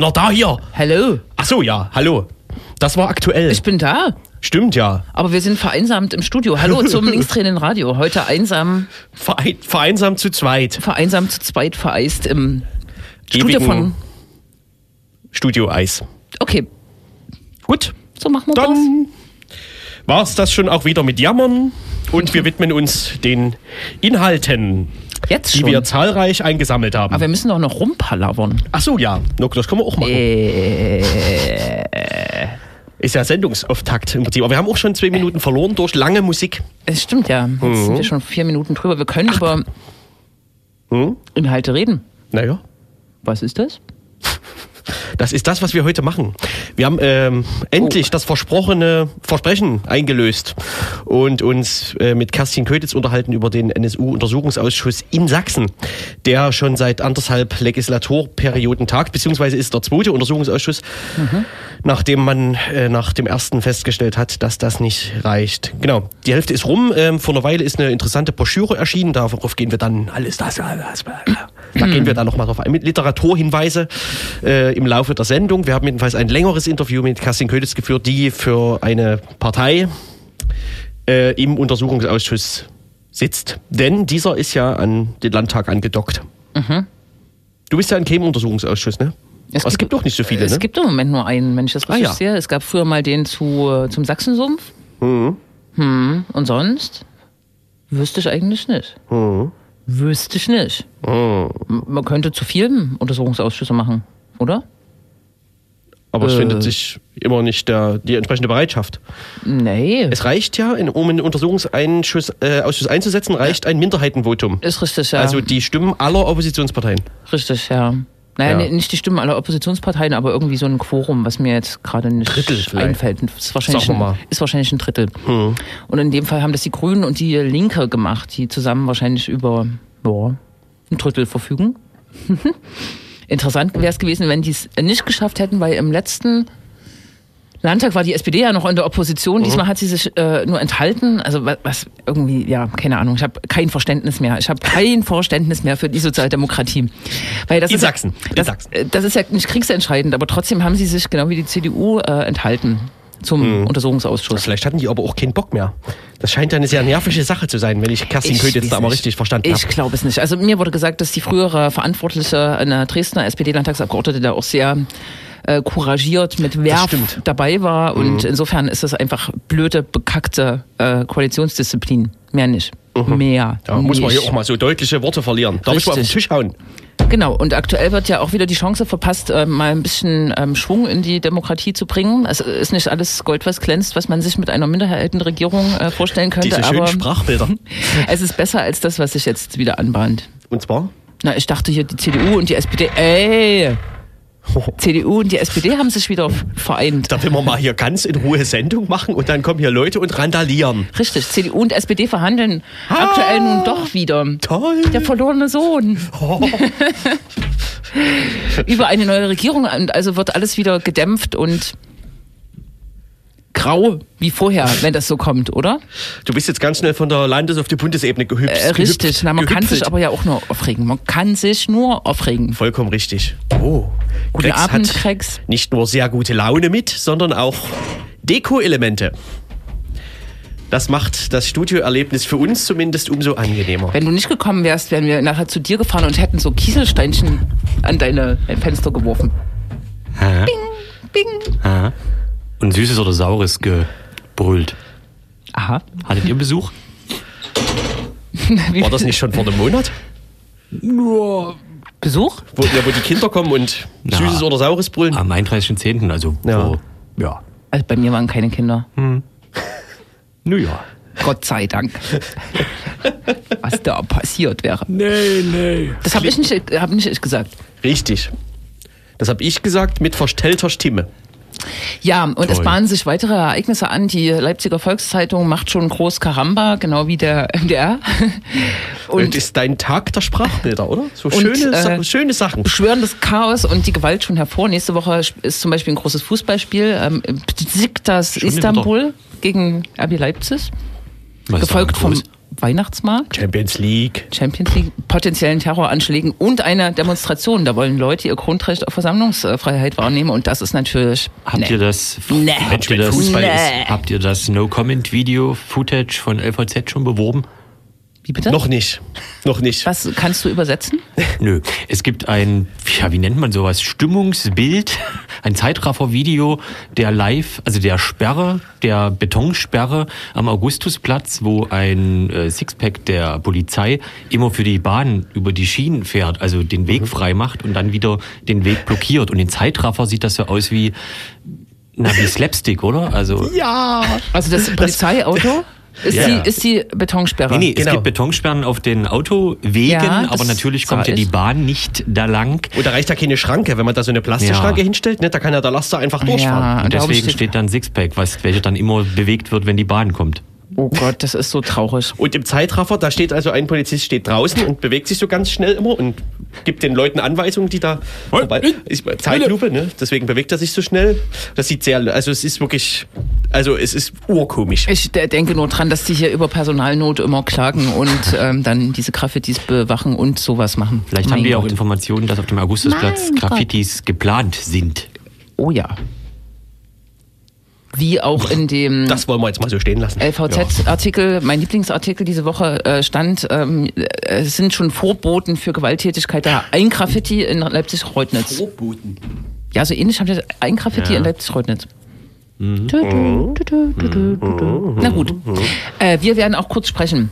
Keiner da hier. Hallo, Ach so, ja, hallo. Das war aktuell. ich bin da. Stimmt ja. Aber wir sind vereinsamt im Studio. Hallo zum Linkstrainen Radio. Heute einsam, Verein, vereinsamt zu zweit. vereinsamt zu zweit vereist im Studio Ewigen von. Studio Eis. Okay, Gut, so machen wir das. dann war's das schon auch wieder mit Jammern. Und wir widmen uns den Inhalten, Jetzt die schon. wir zahlreich eingesammelt haben. Aber wir müssen doch noch rumpalavern. Ach so, ja. Das können wir auch machen. Äh, Ist ja Sendungsauftakt im Prinzip. Aber wir haben auch schon zwei Minuten verloren durch lange Musik. es stimmt ja. Jetzt Mhm. sind wir schon vier Minuten drüber. Wir können über Hm? Inhalte reden. Naja. Was ist das? Das ist das, was wir heute machen. Wir haben ähm, endlich Oh. das versprochene Versprechen eingelöst und uns äh, mit Kerstin Kötitz unterhalten über den NSU-Untersuchungsausschuss in Sachsen, der schon seit anderthalb Legislaturperioden tagt, beziehungsweise ist der zweite Untersuchungsausschuss, nachdem man äh, nach dem ersten festgestellt hat, dass das nicht reicht. Genau, die Hälfte ist rum. Ähm, vor einer Weile ist eine interessante Broschüre erschienen, darauf gehen wir dann alles das, das da gehen wir dann nochmal drauf ein. Mit Literaturhinweise äh, im Laufe der Sendung. Wir haben jedenfalls ein längeres Interview mit Kerstin Köditz geführt, die für eine Partei äh, im Untersuchungsausschuss sitzt. Denn dieser ist ja an den Landtag angedockt. Du bist ja in keinem Untersuchungsausschuss, ne? Es, es gibt doch nicht so viele, Es ne? gibt im Moment nur einen, wenn ich das Ah, richtig ja. sehe. Es gab früher mal den zu, zum Sachsensumpf. Mhm. Hm. Und sonst? Wüsste ich eigentlich nicht. Mhm. Wüsste ich nicht. M- Man könnte zu vielen Untersuchungsausschüsse machen, oder? Aber es Äh. findet sich immer nicht der, die entsprechende Bereitschaft. Nee. Es reicht ja, in, um einen Untersuchungsausschuss äh, Ausschuss einzusetzen, reicht ein Minderheitenvotum. ist richtig, ja. Also die Stimmen aller Oppositionsparteien. richtig, ja. Naja, Ja. nicht die Stimmen aller Oppositionsparteien, aber irgendwie so ein Quorum, was mir jetzt gerade nicht Drittel vielleicht. einfällt. Ist wahrscheinlich, ein, ist wahrscheinlich ein Drittel. Und in dem Fall haben das die Grünen und die Linke gemacht, die zusammen wahrscheinlich über ja, ein Drittel verfügen. Interessant wäre es gewesen, wenn die es nicht geschafft hätten, weil im letzten Landtag war die SPD ja noch in der Opposition. Diesmal hat sie sich äh, nur enthalten. Also was, was irgendwie, ja, keine Ahnung. Ich habe kein Verständnis mehr. Ich habe kein Verständnis mehr für die Sozialdemokratie. Weil das In ist Sachsen. Ja, In das, Sachsen. äh, das ist ja nicht kriegsentscheidend, aber trotzdem haben sie sich genau wie die CDU äh, enthalten zum Untersuchungsausschuss. Vielleicht hatten die aber auch keinen Bock mehr. Das scheint ja eine sehr nervige Sache zu sein, wenn ich Kerstin Ich Kötitz weiß da nicht. richtig verstanden Ich habe. glaube es nicht. Also mir wurde gesagt, dass die frühere Verantwortliche, eine Dresdner SPD-Landtagsabgeordnete, da auch sehr äh, couragiert mit Werf. Mhm. dabei war. Und insofern ist das einfach blöde, bekackte äh, Koalitionsdisziplin. Mehr nicht. Mehr. Mhm. Da muss man hier auch mal so deutliche Worte verlieren. Darf ich mal auf den Richtig. Tisch hauen? Genau, und aktuell wird ja auch wieder die Chance verpasst, äh, mal ein bisschen ähm, Schwung in die Demokratie zu bringen. Es ist nicht alles Gold, was glänzt, was man sich mit einer Minderheitenregierung äh, vorstellen könnte, Diese schönen aber Sprachbilder. es ist besser als das, was sich jetzt wieder anbahnt. Und zwar? Na, ich dachte hier, die CDU und die SPD, ey, CDU und die SPD haben sich wieder vereint. Da will man mal hier ganz in Ruhe Sendung machen und dann kommen hier Leute und randalieren. Richtig, CDU und SPD verhandeln aktuell nun doch wieder. Toll. Der verlorene Sohn. Über eine neue Regierung und also wird alles wieder gedämpft und grau wie vorher, wenn das so kommt, oder? Du bist jetzt ganz schnell von der Landes- auf die Bundesebene gehüpft. Äh, richtig, gehüpft, na, man kann gehüpfelt. sich aber ja auch nur aufregen. Man kann sich nur aufregen. Vollkommen richtig. Oh. Guten Grex Abend, hat Krex. nicht nur sehr gute Laune mit, sondern auch Deko-Elemente. Das macht das Studioerlebnis für uns zumindest umso angenehmer. Wenn du nicht gekommen wärst, wären wir nachher zu dir gefahren und hätten so Kieselsteinchen an deine dein Fenster geworfen. Hä? Bing. Hä? Und Süßes oder Saures gebrüllt. Aha. Hattet ihr Besuch? War das nicht schon vor einem Monat? Besuch? Wo, ja, wo die Kinder kommen und Na. Süßes oder Saures brüllen? Am 31.10., also Ja. vor, ja. Also bei mir waren keine Kinder. Nun ja. Gott sei Dank. Was da passiert wäre. Nee, nee. Das habe ich nicht, hab nicht ich gesagt. Richtig. Das habe ich gesagt mit verstellter Stimme. Ja, und es Toll. bahnen sich weitere Ereignisse an. Die Leipziger Volkszeitung macht schon groß Karamba, genau wie der MDR. Und Und ist dein Tag der Sprachbilder, oder? So Und, schöne, äh, schöne Sachen. beschwören das Chaos und die Gewalt schon hervor. Nächste Woche ist zum Beispiel ein großes Fußballspiel. Ähm, Besiktas Schon wieder? Istanbul gegen RB Leipzig. Was Gefolgt vom? Weihnachtsmarkt, Champions League. Champions League, potenziellen Terroranschlägen und einer Demonstration. Da wollen Leute ihr Grundrecht auf Versammlungsfreiheit wahrnehmen und das ist natürlich. Habt nee. ihr das, Nee. habt ihr das, Fußball Nee. habt ihr das No-Comment-Video-Footage von LVZ schon beworben? Wie bitte? Noch nicht. Noch nicht. Was kannst du übersetzen? Nö. Es gibt ein, ja, wie nennt man sowas? Stimmungsbild, ein Zeitraffer-Video der Live, also der Sperre, der Betonsperre am Augustusplatz, wo ein äh, Sixpack der Polizei immer für die Bahn über die Schienen fährt, also den Weg frei macht und dann wieder den Weg blockiert. Und in Zeitraffer sieht das so aus wie, na, wie Slapstick, oder? Also, Ja. Also das Polizeiauto ist, Ja. die, ist die Betonsperre. Nee, nee, Genau. es gibt Betonsperren auf den Autowegen, Ja, aber natürlich kommt ja die. Bahn nicht da lang. Und da reicht ja keine Schranke. Wenn man da so eine Plastikschranke Ja. hinstellt, ne, da kann ja der Laster einfach durchfahren. Ja, Und deswegen steht- steht dann Sixpack, was, welcher dann immer bewegt wird, wenn die Bahn kommt. Oh Gott, das ist so traurig. Und im Zeitraffer, da steht also ein Polizist steht draußen und bewegt sich so ganz schnell immer und gibt den Leuten Anweisungen, die da vorbei. Zeitlupe, ne? Deswegen bewegt er sich so schnell. Das sieht sehr, also es ist wirklich, also es ist urkomisch. Ich äh, denke nur dran, dass die hier über Personalnot immer klagen und ähm, dann diese Graffitis bewachen und sowas machen. Vielleicht Mein haben die auch Gott. Informationen, dass auf dem Augustusplatz Mein Gott. Graffitis geplant sind. Oh ja. Wie auch in dem Das wollen wir jetzt mal so stehen lassen. LVZ-Artikel, mein Lieblingsartikel diese Woche äh, stand, ähm, äh, es sind schon Vorboten für Gewalttätigkeit da. Ein Graffiti in Leipzig-Reutnitz. Vorboten. Ja, so ähnlich haben wir ein Graffiti Ja. in Leipzig-Reutnitz. Na gut. Äh, wir werden auch kurz sprechen.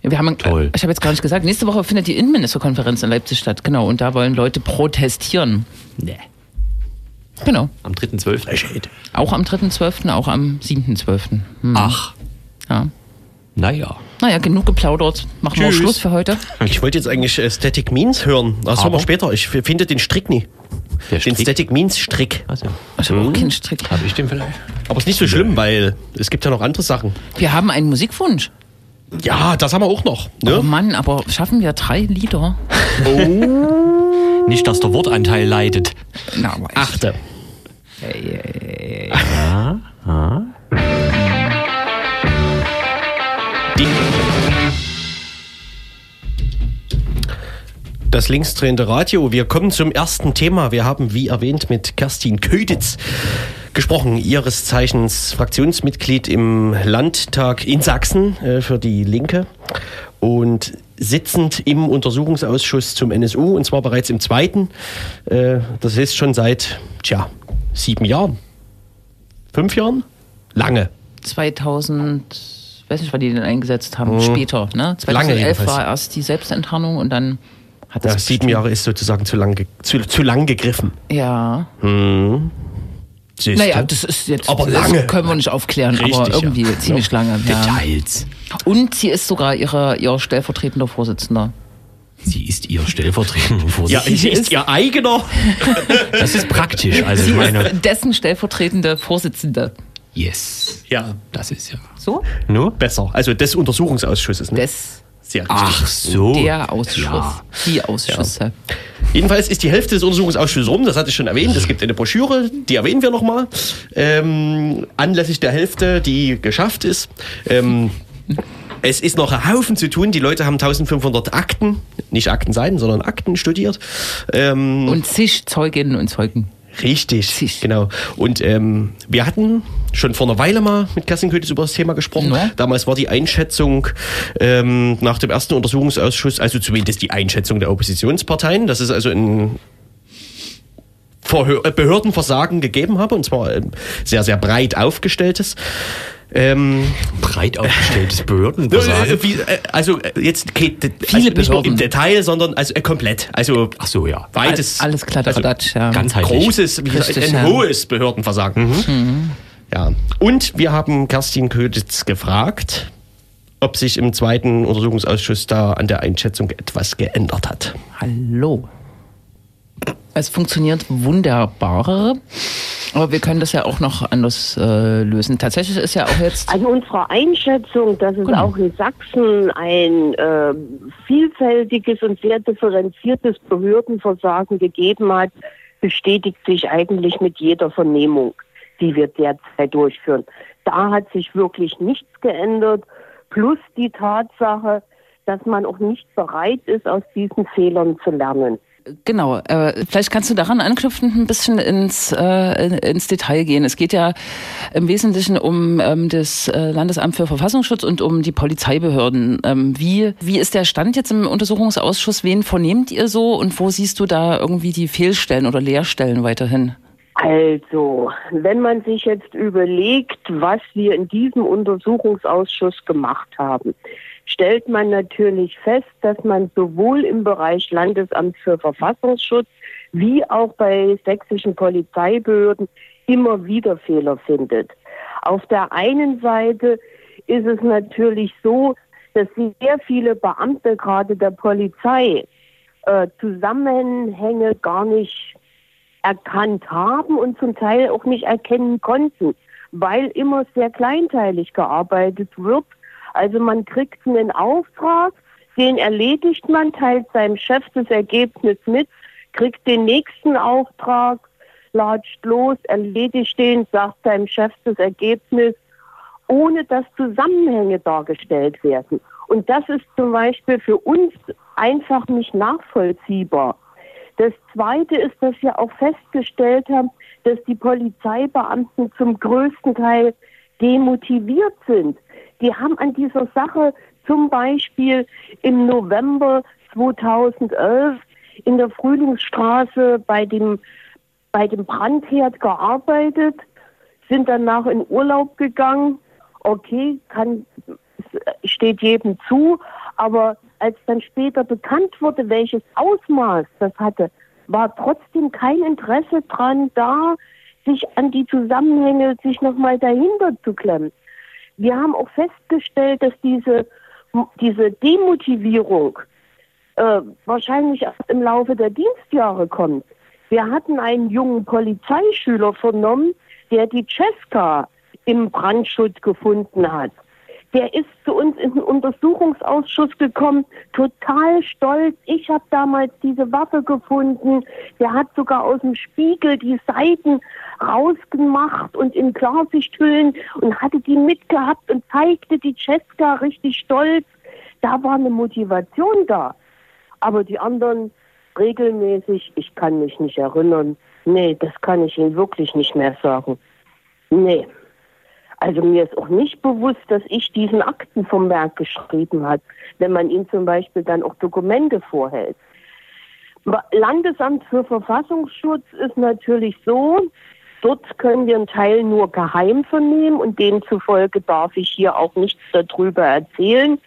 Wir haben, Toll. Äh, ich habe jetzt gar nicht gesagt, nächste Woche findet die Innenministerkonferenz in Leipzig statt. Genau, und da wollen Leute protestieren. Nee. Genau. Am 3.12. Frechheit. Auch am 3.12., auch am 7.12. Hm. Ach, Ja. naja. Naja, genug geplaudert. Machen wir Tschüss. Schluss für heute. Ich wollte jetzt eigentlich äh, Static Means hören. Das hören wir Aber? später. Ich finde den Strick nie. Der Den Strick? Static Means Strick. Also, Ich habe auch keinen Strick. habe ich den vielleicht? Aber ist nicht so schlimm, weil es gibt ja noch andere Sachen. Wir haben einen Musikwunsch. Ja, das haben wir auch noch. Oh Ne? Mann, aber schaffen wir drei Lieder? Nicht, dass der Wortanteil leidet. Na, aber Achte. Die das linksdrehende Radio. Wir kommen zum ersten Thema. Wir haben, wie erwähnt, mit Kerstin Köditz gesprochen, ihres Zeichens Fraktionsmitglied im Landtag in Sachsen äh, für die Linke und sitzend im Untersuchungsausschuss zum NSU und zwar bereits im zweiten. Äh, das ist schon seit, tja, sieben Jahren. Fünf Jahren? Lange. 2000, weiß nicht, wann die den eingesetzt haben, später, ne? Mhm. Lange 2011 jedenfalls. war erst die Selbstenttarnung und dann hat das Ja, sieben Jahre ist sozusagen zu lang, ge zu, zu lang gegriffen. Ja. Siehst Naja, du? das ist jetzt Aber das lange. können wir nicht aufklären, Richtig, aber ja. irgendwie ziemlich lange. Ja. Details. Und sie ist sogar ihre, ihr stellvertretender Vorsitzender. Sie ist ihr stellvertretender ja, Vorsitzender. sie ist ihr eigener. das ist praktisch. Also Sie ich meine, ist dessen stellvertretende Vorsitzende. yes. Ja, Das ist ja. So? Nur? besser. Also des Untersuchungsausschusses. Ne? Des, Sehr richtig. Ach so. der Ausschuss. Ja. Die Ausschüsse. Jedenfalls ist die Hälfte des Untersuchungsausschusses rum, das hatte ich schon erwähnt. Es gibt eine Broschüre, die erwähnen wir nochmal. Ähm, anlässlich der Hälfte, die geschafft ist. Ähm, es ist noch ein Haufen zu tun. Die Leute haben 1500 Akten, nicht Aktenseiten, sondern Akten studiert. Ähm, Und zig Zeuginnen und Zeugen. Richtig, Sich. genau. Und ähm, wir hatten schon vor einer Weile mal mit Kerstin Köthes über das Thema gesprochen. Ja. Damals war die Einschätzung ähm, nach dem ersten Untersuchungsausschuss, also zumindest die Einschätzung der Oppositionsparteien, dass es also ein äh, Behördenversagen gegeben habe, und zwar ähm, sehr, sehr breit aufgestelltes. Ähm, Breit aufgestelltes Behördenversagen. wie, äh, also äh, jetzt geht also Viele nicht nur im Behörden. Detail, sondern also äh, komplett. Also Ach so, ja. weites, Alles Kladderadatsch, ja. Ganzheitlich. großes, wie gesagt, Richtig, ein ja. hohes Behördenversagen. Ja. Und wir haben Kerstin Köditz gefragt, ob sich im zweiten Untersuchungsausschuss da an der Einschätzung etwas geändert hat. Hallo. Es funktioniert wunderbar. Aber wir können das ja auch noch anders äh, lösen. Tatsächlich ist ja auch jetzt. Also unsere Einschätzung, dass es Genau. auch in Sachsen ein äh, vielfältiges und sehr differenziertes Behördenversagen gegeben hat, bestätigt sich eigentlich mit jeder Vernehmung, die wir derzeit durchführen. Da hat sich wirklich nichts geändert. plus die Tatsache, dass man auch nicht bereit ist, aus diesen Fehlern zu lernen. Genau, äh, vielleicht kannst du daran anknüpfen, ein bisschen ins, äh, ins Detail gehen. Es geht ja im Wesentlichen um ähm, das äh, Landesamt für Verfassungsschutz und um die Polizeibehörden. Ähm, wie, wie ist der Stand jetzt im Untersuchungsausschuss? Wen vernehmt ihr so und wo siehst du da irgendwie die Fehlstellen oder Leerstellen weiterhin? Also, wenn man sich jetzt überlegt, was wir in diesem Untersuchungsausschuss gemacht haben, stellt man natürlich fest, dass man sowohl im Bereich Landesamt für Verfassungsschutz wie auch bei sächsischen Polizeibehörden immer wieder Fehler findet. Auf der einen Seite ist es natürlich so, dass sehr viele Beamte, gerade der Polizei, äh, Zusammenhänge gar nicht erkannt haben und zum Teil auch nicht erkennen konnten, weil immer sehr kleinteilig gearbeitet wird also man kriegt einen Auftrag, den erledigt man, teilt seinem Chef das Ergebnis mit, kriegt den nächsten Auftrag, latscht los, erledigt den, sagt seinem Chef das Ergebnis, ohne dass Zusammenhänge dargestellt werden. Und das ist zum Beispiel für uns einfach nicht nachvollziehbar. Das Zweite ist, dass wir auch festgestellt haben, dass die Polizeibeamten zum größten Teil demotiviert sind die haben an dieser Sache zum Beispiel im November 2011 in der Frühlingsstraße bei dem, bei dem Brandherd gearbeitet, sind danach in Urlaub gegangen. Okay, kann, steht jedem zu, aber als dann später bekannt wurde, welches Ausmaß das hatte, war trotzdem kein Interesse dran da, sich an die Zusammenhänge, sich nochmal dahinter zu klemmen. Wir haben auch festgestellt, dass diese, diese Demotivierung äh, wahrscheinlich erst im Laufe der Dienstjahre kommt. Wir hatten einen jungen Polizeischüler vernommen, der die Cesca im Brandschutz gefunden hat. Der ist zu uns in den Untersuchungsausschuss gekommen, total stolz. Ich habe damals diese Waffe gefunden. Der hat sogar aus dem Spiegel die Seiten rausgemacht und in Klarsichthüllen und hatte die mitgehabt und zeigte die Cesca richtig stolz. Da war eine Motivation da. Aber die anderen regelmäßig, ich kann mich nicht erinnern. Nee, das kann ich Ihnen wirklich nicht mehr sagen. Nee. Also mir ist auch nicht bewusst, dass ich diesen Akten vom Werk geschrieben hat, wenn man ihm zum Beispiel dann auch Dokumente vorhält. Landesamt für Verfassungsschutz ist natürlich so, dort können wir einen Teil nur geheim vernehmen und demzufolge darf ich hier auch nichts darüber erzählen.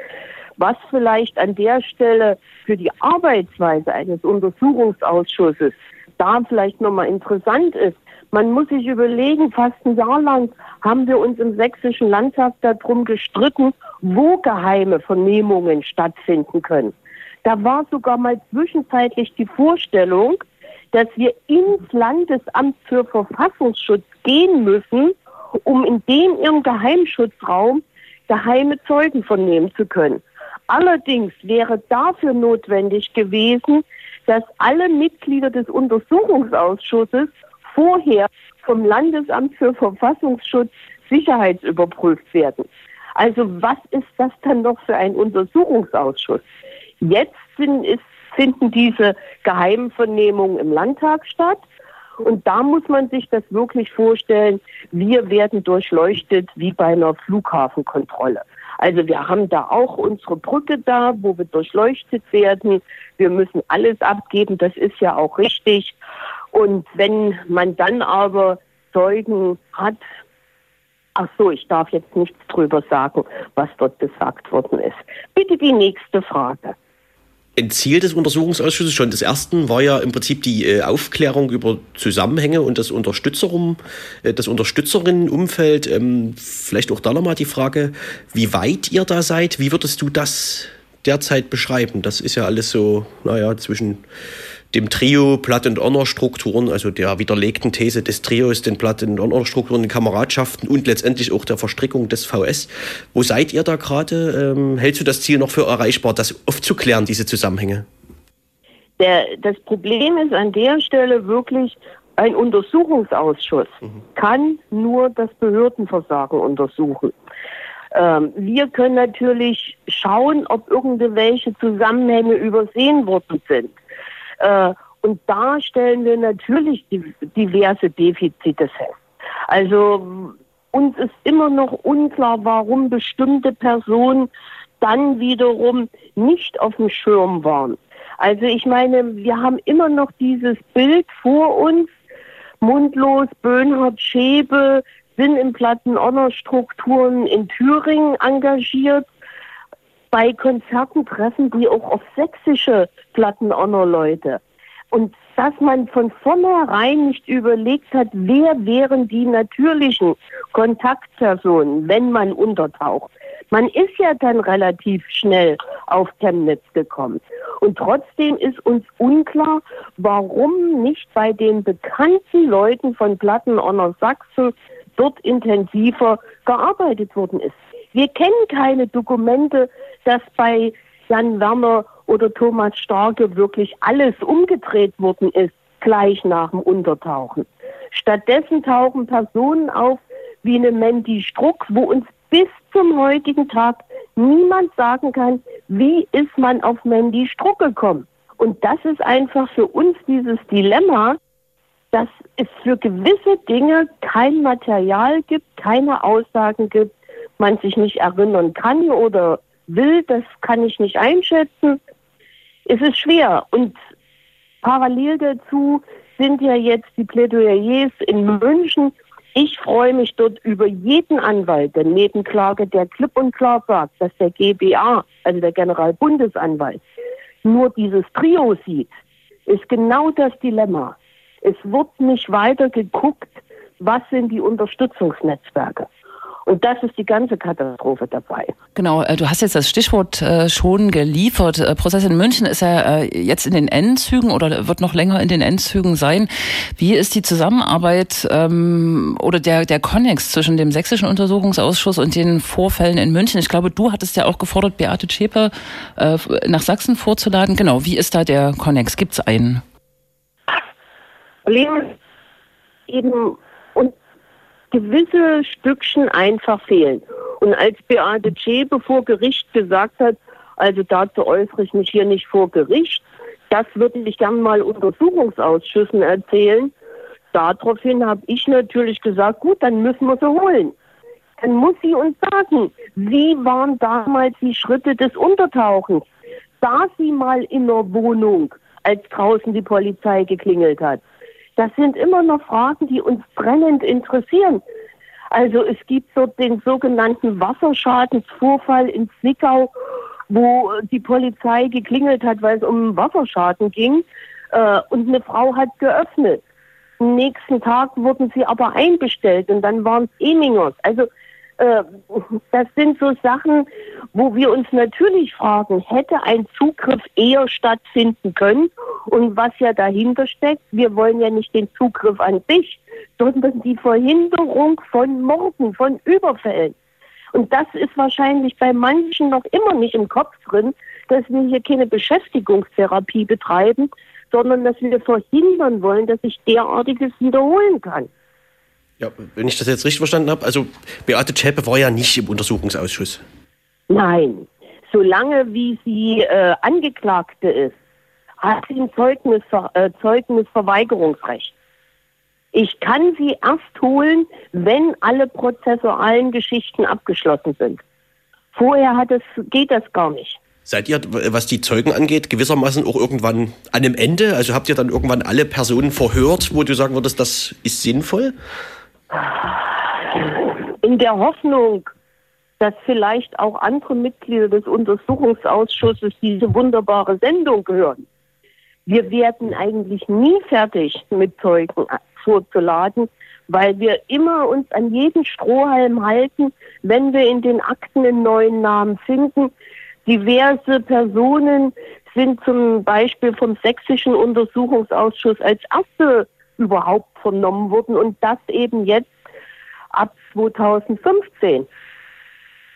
Was vielleicht an der Stelle für die Arbeitsweise eines Untersuchungsausschusses da vielleicht nochmal interessant ist, man muss sich überlegen, fast ein Jahr lang haben wir uns im sächsischen Landtag darum gestritten, wo geheime Vernehmungen stattfinden können. Da war sogar mal zwischenzeitlich die Vorstellung, dass wir ins Landesamt für Verfassungsschutz gehen müssen, um in dem ihrem Geheimschutzraum geheime Zeugen vernehmen zu können. Allerdings wäre dafür notwendig gewesen, dass alle Mitglieder des Untersuchungsausschusses vorher vom Landesamt für Verfassungsschutz sicherheitsüberprüft werden. Also was ist das dann noch für ein Untersuchungsausschuss? Jetzt sind, ist, finden diese geheimen Vernehmungen im Landtag statt. Und da muss man sich das wirklich vorstellen, wir werden durchleuchtet wie bei einer Flughafenkontrolle. Also wir haben da auch unsere Brücke da, wo wir durchleuchtet werden. Wir müssen alles abgeben, das ist ja auch richtig. Und wenn man dann aber Zeugen hat, ach so, ich darf jetzt nichts drüber sagen, was dort gesagt worden ist. Bitte die nächste Frage. Ein Ziel des Untersuchungsausschusses schon des ersten war ja im Prinzip die äh, Aufklärung über Zusammenhänge und das Unterstützerum, äh, das Unterstützerinnenumfeld. Ähm, vielleicht auch da nochmal die Frage, wie weit ihr da seid. Wie würdest du das derzeit beschreiben? Das ist ja alles so, naja, zwischen dem Trio Platt- und Honor-Strukturen, also der widerlegten These des Trios, den Platt- und Honor-Strukturen, den Kameradschaften und letztendlich auch der Verstrickung des VS. Wo seid ihr da gerade? Ähm, hältst du das Ziel noch für erreichbar, das aufzuklären, diese Zusammenhänge? Der, das Problem ist an der Stelle wirklich, ein Untersuchungsausschuss mhm. kann nur das Behördenversagen untersuchen. Ähm, wir können natürlich schauen, ob irgendwelche Zusammenhänge übersehen worden sind. Äh, und da stellen wir natürlich diverse Defizite fest. Also uns ist immer noch unklar, warum bestimmte Personen dann wiederum nicht auf dem Schirm waren. Also ich meine, wir haben immer noch dieses Bild vor uns, Mundlos, Böhnhardt, Schäbe sind in Plattenonner-Strukturen in Thüringen engagiert. Bei Konzerten treffen die auch auf sächsische Plattenonner-Leute. Und dass man von vornherein nicht überlegt hat, wer wären die natürlichen Kontaktpersonen, wenn man untertaucht. Man ist ja dann relativ schnell auf Chemnitz gekommen. Und trotzdem ist uns unklar, warum nicht bei den bekannten Leuten von Plattenonner Sachsen dort intensiver gearbeitet worden ist. Wir kennen keine Dokumente, dass bei Jan Werner oder Thomas Starke wirklich alles umgedreht worden ist, gleich nach dem Untertauchen. Stattdessen tauchen Personen auf wie eine Mandy Struck, wo uns bis zum heutigen Tag niemand sagen kann, wie ist man auf Mandy Struck gekommen. Und das ist einfach für uns dieses Dilemma, dass es für gewisse Dinge kein Material gibt, keine Aussagen gibt, man sich nicht erinnern kann oder will, das kann ich nicht einschätzen. Es ist schwer und parallel dazu sind ja jetzt die Plädoyers in München. Ich freue mich dort über jeden Anwalt der Nebenklage, der klipp und klar sagt, dass der GBA, also der Generalbundesanwalt, nur dieses Trio sieht, ist genau das Dilemma. Es wird nicht weiter geguckt, was sind die Unterstützungsnetzwerke. Und das ist die ganze Katastrophe dabei. Genau, äh, du hast jetzt das Stichwort äh, schon geliefert. Äh, Prozess in München ist ja jetzt in den Endzügen oder wird noch länger in den Endzügen sein. Wie ist die Zusammenarbeit ähm, oder der, der Konnex zwischen dem Sächsischen Untersuchungsausschuss und den Vorfällen in München? Ich glaube, du hattest ja auch gefordert, Beate Zschäpe nach Sachsen vorzuladen. Genau, wie ist da der Konnex? Gibt es einen? Problem eben gewisse Stückchen einfach fehlen. Und als Beate Zschäpe vor Gericht gesagt hat, also dazu äußere ich mich hier nicht vor Gericht, das würde ich gerne mal Untersuchungsausschüssen erzählen. Daraufhin habe ich natürlich gesagt, gut, dann müssen wir sie holen. Dann muss sie uns sagen, wie waren damals die Schritte des Untertauchens? Saß sie mal in der Wohnung, als draußen die Polizei geklingelt hat? Das sind immer noch Fragen, die uns brennend interessieren. Also es gibt so den sogenannten Wasserschadensvorfall in Zwickau, wo die Polizei geklingelt hat, weil es um Wasserschaden ging. Äh, und eine Frau hat geöffnet. Am nächsten Tag wurden sie aber einbestellt und dann waren es Emingers. Also äh, das sind so Sachen, wo wir uns natürlich fragen, hätte ein Zugriff eher stattfinden können? Und was ja dahinter steckt, wir wollen ja nicht den Zugriff an sich, sondern die Verhinderung von Morden, von Überfällen. Und das ist wahrscheinlich bei manchen noch immer nicht im Kopf drin, dass wir hier keine Beschäftigungstherapie betreiben, sondern dass wir verhindern wollen, dass sich derartiges wiederholen kann. Ja, wenn ich das jetzt richtig verstanden habe, also Beate Zschäpe war ja nicht im Untersuchungsausschuss. Nein, solange wie sie äh, Angeklagte ist, hat sie ein Zeugnis, äh, Zeugnisverweigerungsrecht. Ich kann sie erst holen, wenn alle prozessualen Geschichten abgeschlossen sind. Vorher hat es, geht das gar nicht. Seid ihr, was die Zeugen angeht, gewissermaßen auch irgendwann an dem Ende? Also habt ihr dann irgendwann alle Personen verhört, wo du sagen würdest, das ist sinnvoll? In der Hoffnung, dass vielleicht auch andere Mitglieder des Untersuchungsausschusses diese wunderbare Sendung hören. Wir werden eigentlich nie fertig mit Zeugen vorzuladen, weil wir immer uns an jeden Strohhalm halten, wenn wir in den Akten einen neuen Namen finden. Diverse Personen sind zum Beispiel vom Sächsischen Untersuchungsausschuss als erste überhaupt vernommen wurden und das eben jetzt ab 2015.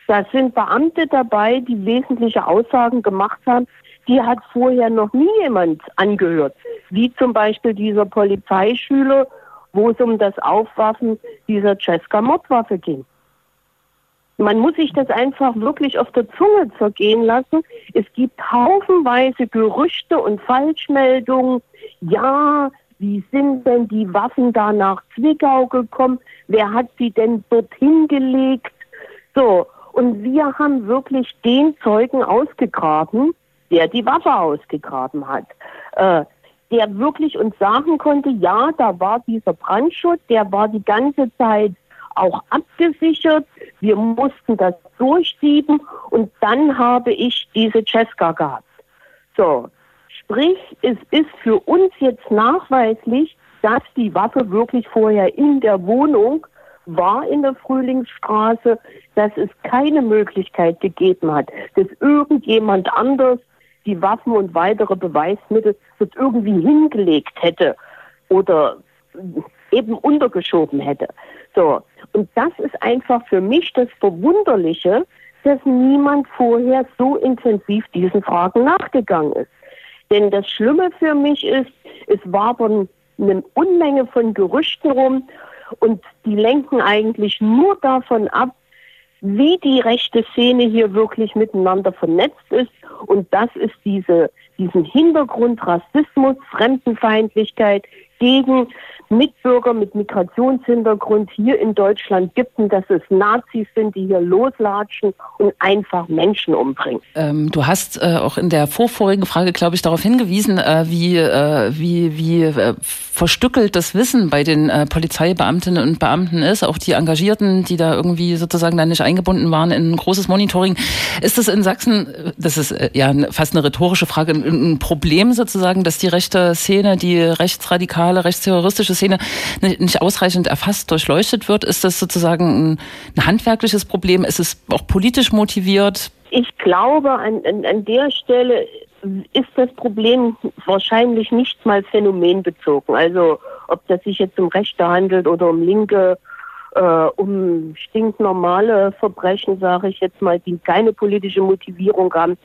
Da sind Beamte dabei, die wesentliche Aussagen gemacht haben, die hat vorher noch nie jemand angehört. Wie zum Beispiel dieser Polizeischüler, wo es um das Aufwaffen dieser Cesca-Mordwaffe ging. Man muss sich das einfach wirklich auf der Zunge zergehen lassen. Es gibt haufenweise Gerüchte und Falschmeldungen. Ja, wie sind denn die Waffen da nach Zwickau gekommen? Wer hat sie denn dorthin gelegt? So, und wir haben wirklich den Zeugen ausgegraben, der die Waffe ausgegraben hat. Äh, der wirklich uns sagen konnte, ja, da war dieser Brandschutz, der war die ganze Zeit auch abgesichert. Wir mussten das durchsieben und dann habe ich diese Cesca gehabt. So, sprich, es ist für uns jetzt nachweislich, dass die Waffe wirklich vorher in der Wohnung war in der Frühlingsstraße, dass es keine Möglichkeit gegeben hat, dass irgendjemand anders die Waffen und weitere Beweismittel dort irgendwie hingelegt hätte oder eben untergeschoben hätte. So. Und das ist einfach für mich das Verwunderliche, dass niemand vorher so intensiv diesen Fragen nachgegangen ist. Denn das Schlimme für mich ist, es war eine Unmenge von Gerüchten rum und die lenken eigentlich nur davon ab, wie die rechte Szene hier wirklich miteinander vernetzt ist. Und das ist diese, diesen Hintergrund Rassismus, Fremdenfeindlichkeit gegen Mitbürger mit Migrationshintergrund hier in Deutschland gibt und dass es Nazis sind, die hier loslatschen und einfach Menschen umbringen. Ähm, du hast äh, auch in der vorvorigen Frage, glaube ich, darauf hingewiesen, äh, wie, äh, wie, wie äh, verstückelt das Wissen bei den äh, Polizeibeamtinnen und Beamten ist, auch die Engagierten, die da irgendwie sozusagen dann nicht eingebunden waren in ein großes Monitoring. Ist das in Sachsen, das ist äh, ja fast eine rhetorische Frage, ein, ein Problem sozusagen, dass die rechte Szene, die rechtsradikale, rechtsterroristische Szene nicht ausreichend erfasst, durchleuchtet wird? Ist das sozusagen ein, handwerkliches Problem? Ist es auch politisch motiviert? Ich glaube, an, an, an der Stelle ist das Problem wahrscheinlich nicht mal phänomenbezogen. Also ob das sich jetzt um Rechte handelt oder um Linke, äh, um stinknormale Verbrechen, sage ich jetzt mal, die keine politische Motivierung haben.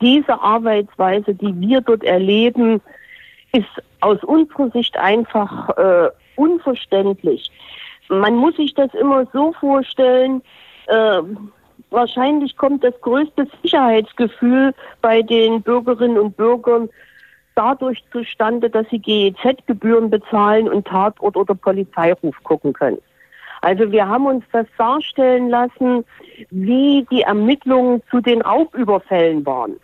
Diese Arbeitsweise, die wir dort erleben, ist aus unserer Sicht einfach äh, unverständlich. Man muss sich das immer so vorstellen, äh, wahrscheinlich kommt das größte Sicherheitsgefühl bei den Bürgerinnen und Bürgern dadurch zustande, dass sie GEZ-Gebühren bezahlen und Tatort oder Polizeiruf gucken können. Also wir haben uns das darstellen lassen, wie die Ermittlungen zu den Raubüberfällen waren.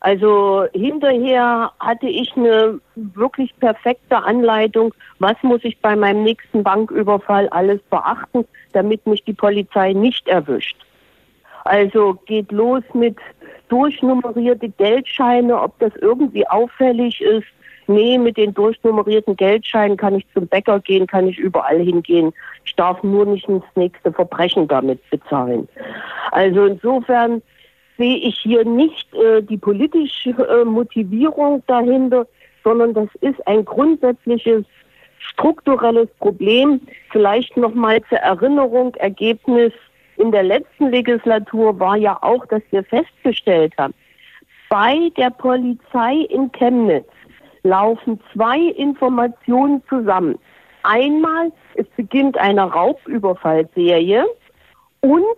Also hinterher hatte ich eine wirklich perfekte Anleitung, was muss ich bei meinem nächsten Banküberfall alles beachten, damit mich die Polizei nicht erwischt. Also geht los mit durchnumerierte Geldscheine, ob das irgendwie auffällig ist. Nee, mit den durchnummerierten Geldscheinen kann ich zum Bäcker gehen, kann ich überall hingehen. Ich darf nur nicht ins nächste Verbrechen damit bezahlen. Also insofern sehe ich hier nicht äh, die politische äh, Motivierung dahinter, sondern das ist ein grundsätzliches strukturelles Problem. Vielleicht noch mal zur Erinnerung, Ergebnis in der letzten Legislatur war ja auch, dass wir festgestellt haben, bei der Polizei in Chemnitz laufen zwei Informationen zusammen. Einmal, es beginnt eine Raubüberfallserie und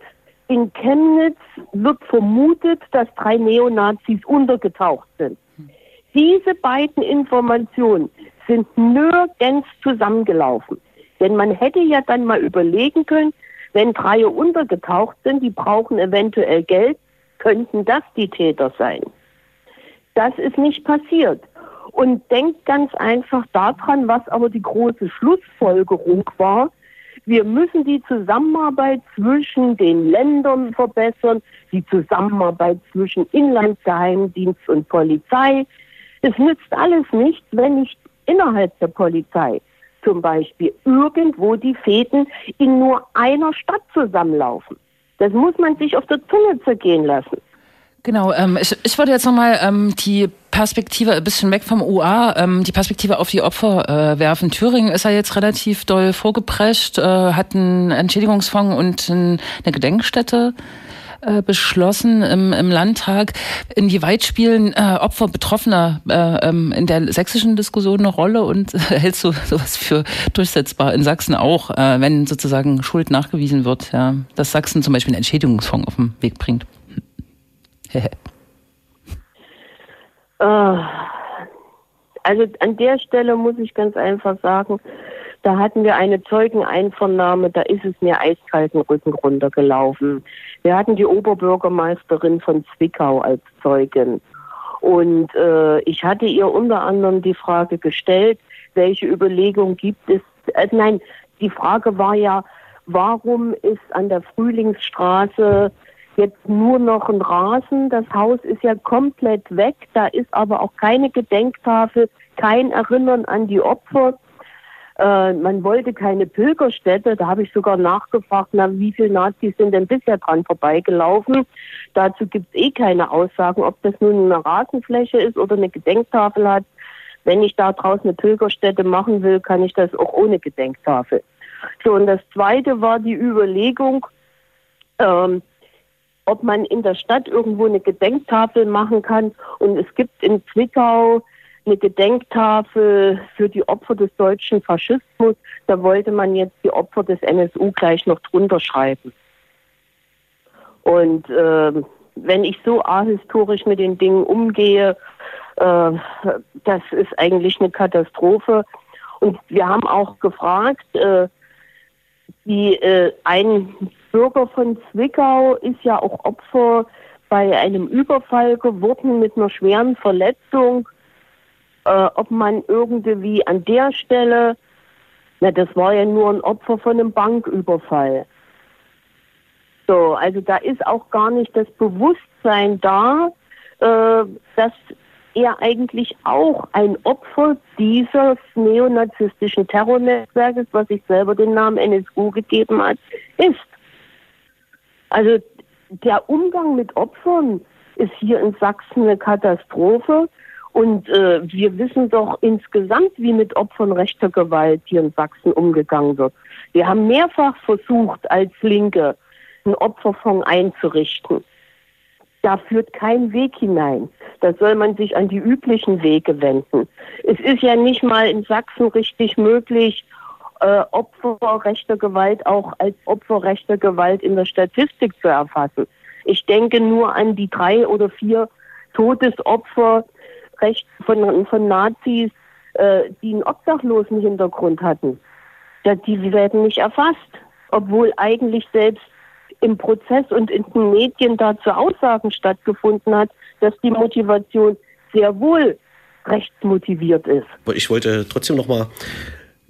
in Chemnitz wird vermutet, dass drei Neonazis untergetaucht sind. Diese beiden Informationen sind nirgends zusammengelaufen. Denn man hätte ja dann mal überlegen können, wenn drei untergetaucht sind, die brauchen eventuell Geld, könnten das die Täter sein. Das ist nicht passiert. Und denkt ganz einfach daran, was aber die große Schlussfolgerung war, wir müssen die Zusammenarbeit zwischen den Ländern verbessern, die Zusammenarbeit zwischen Inlandsgeheimdienst und Polizei. Es nützt alles nichts, wenn nicht innerhalb der Polizei zum Beispiel irgendwo die Fäden in nur einer Stadt zusammenlaufen. Das muss man sich auf der Zunge zergehen lassen. Genau, ähm, ich, ich würde jetzt nochmal ähm, die Perspektive ein bisschen weg vom UA, ähm, die Perspektive auf die Opfer äh, werfen. Thüringen ist ja jetzt relativ doll vorgeprescht, äh, hat einen Entschädigungsfonds und ein, eine Gedenkstätte. äh, beschlossen im, im Landtag. Inwieweit spielen äh, Opfer Betroffener äh, ähm, in der sächsischen Diskussion eine Rolle und äh, hältst du sowas für durchsetzbar in Sachsen auch, äh, wenn sozusagen Schuld nachgewiesen wird, ja, dass Sachsen zum Beispiel einen Entschädigungsfonds auf den Weg bringt? Äh, also an der Stelle muss ich ganz einfach sagen, da hatten wir eine Zeugeneinvernahme, da ist es mir eiskalten Rücken runtergelaufen. Wir hatten die Oberbürgermeisterin von Zwickau als Zeugin. Und äh, ich hatte ihr unter anderem die Frage gestellt, welche Überlegung gibt es? Äh, nein, die Frage war ja, warum ist an der Frühlingsstraße jetzt nur noch ein Rasen? Das Haus ist ja komplett weg, da ist aber auch keine Gedenktafel, kein Erinnern an die Opfer. Äh, man wollte keine Pilgerstätte. Da habe ich sogar nachgefragt, na, wie viele Nazis sind denn bisher dran vorbeigelaufen? Dazu gibt es eh keine Aussagen, ob das nun eine Rasenfläche ist oder eine Gedenktafel hat. Wenn ich da draußen eine Pilgerstätte machen will, kann ich das auch ohne Gedenktafel. So, und das zweite war die Überlegung, ähm, ob man in der Stadt irgendwo eine Gedenktafel machen kann. Und es gibt in Zwickau eine Gedenktafel für die Opfer des deutschen Faschismus. Da wollte man jetzt die Opfer des NSU gleich noch drunter schreiben. Und äh, wenn ich so ahistorisch mit den Dingen umgehe, äh, das ist eigentlich eine Katastrophe. Und wir haben auch gefragt, äh, die, äh, ein Bürger von Zwickau ist ja auch Opfer bei einem Überfall geworden mit einer schweren Verletzung äh, ob man irgendwie an der Stelle, na, das war ja nur ein Opfer von einem Banküberfall. So, also da ist auch gar nicht das Bewusstsein da, äh, dass er eigentlich auch ein Opfer dieses neonazistischen Terrornetzwerkes, was sich selber den Namen NSU gegeben hat, ist. Also der Umgang mit Opfern ist hier in Sachsen eine Katastrophe. Und äh, wir wissen doch insgesamt, wie mit Opfern rechter Gewalt hier in Sachsen umgegangen wird. Wir haben mehrfach versucht, als Linke einen Opferfonds einzurichten. Da führt kein Weg hinein. Da soll man sich an die üblichen Wege wenden. Es ist ja nicht mal in Sachsen richtig möglich, äh, Opfer rechter Gewalt auch als Opfer rechter Gewalt in der Statistik zu erfassen. Ich denke nur an die drei oder vier Todesopfer von, von Nazis, äh, die einen obdachlosen Hintergrund hatten. Die werden nicht erfasst, obwohl eigentlich selbst im Prozess und in den Medien dazu Aussagen stattgefunden hat, dass die Motivation sehr wohl rechtsmotiviert ist. Ich wollte trotzdem noch mal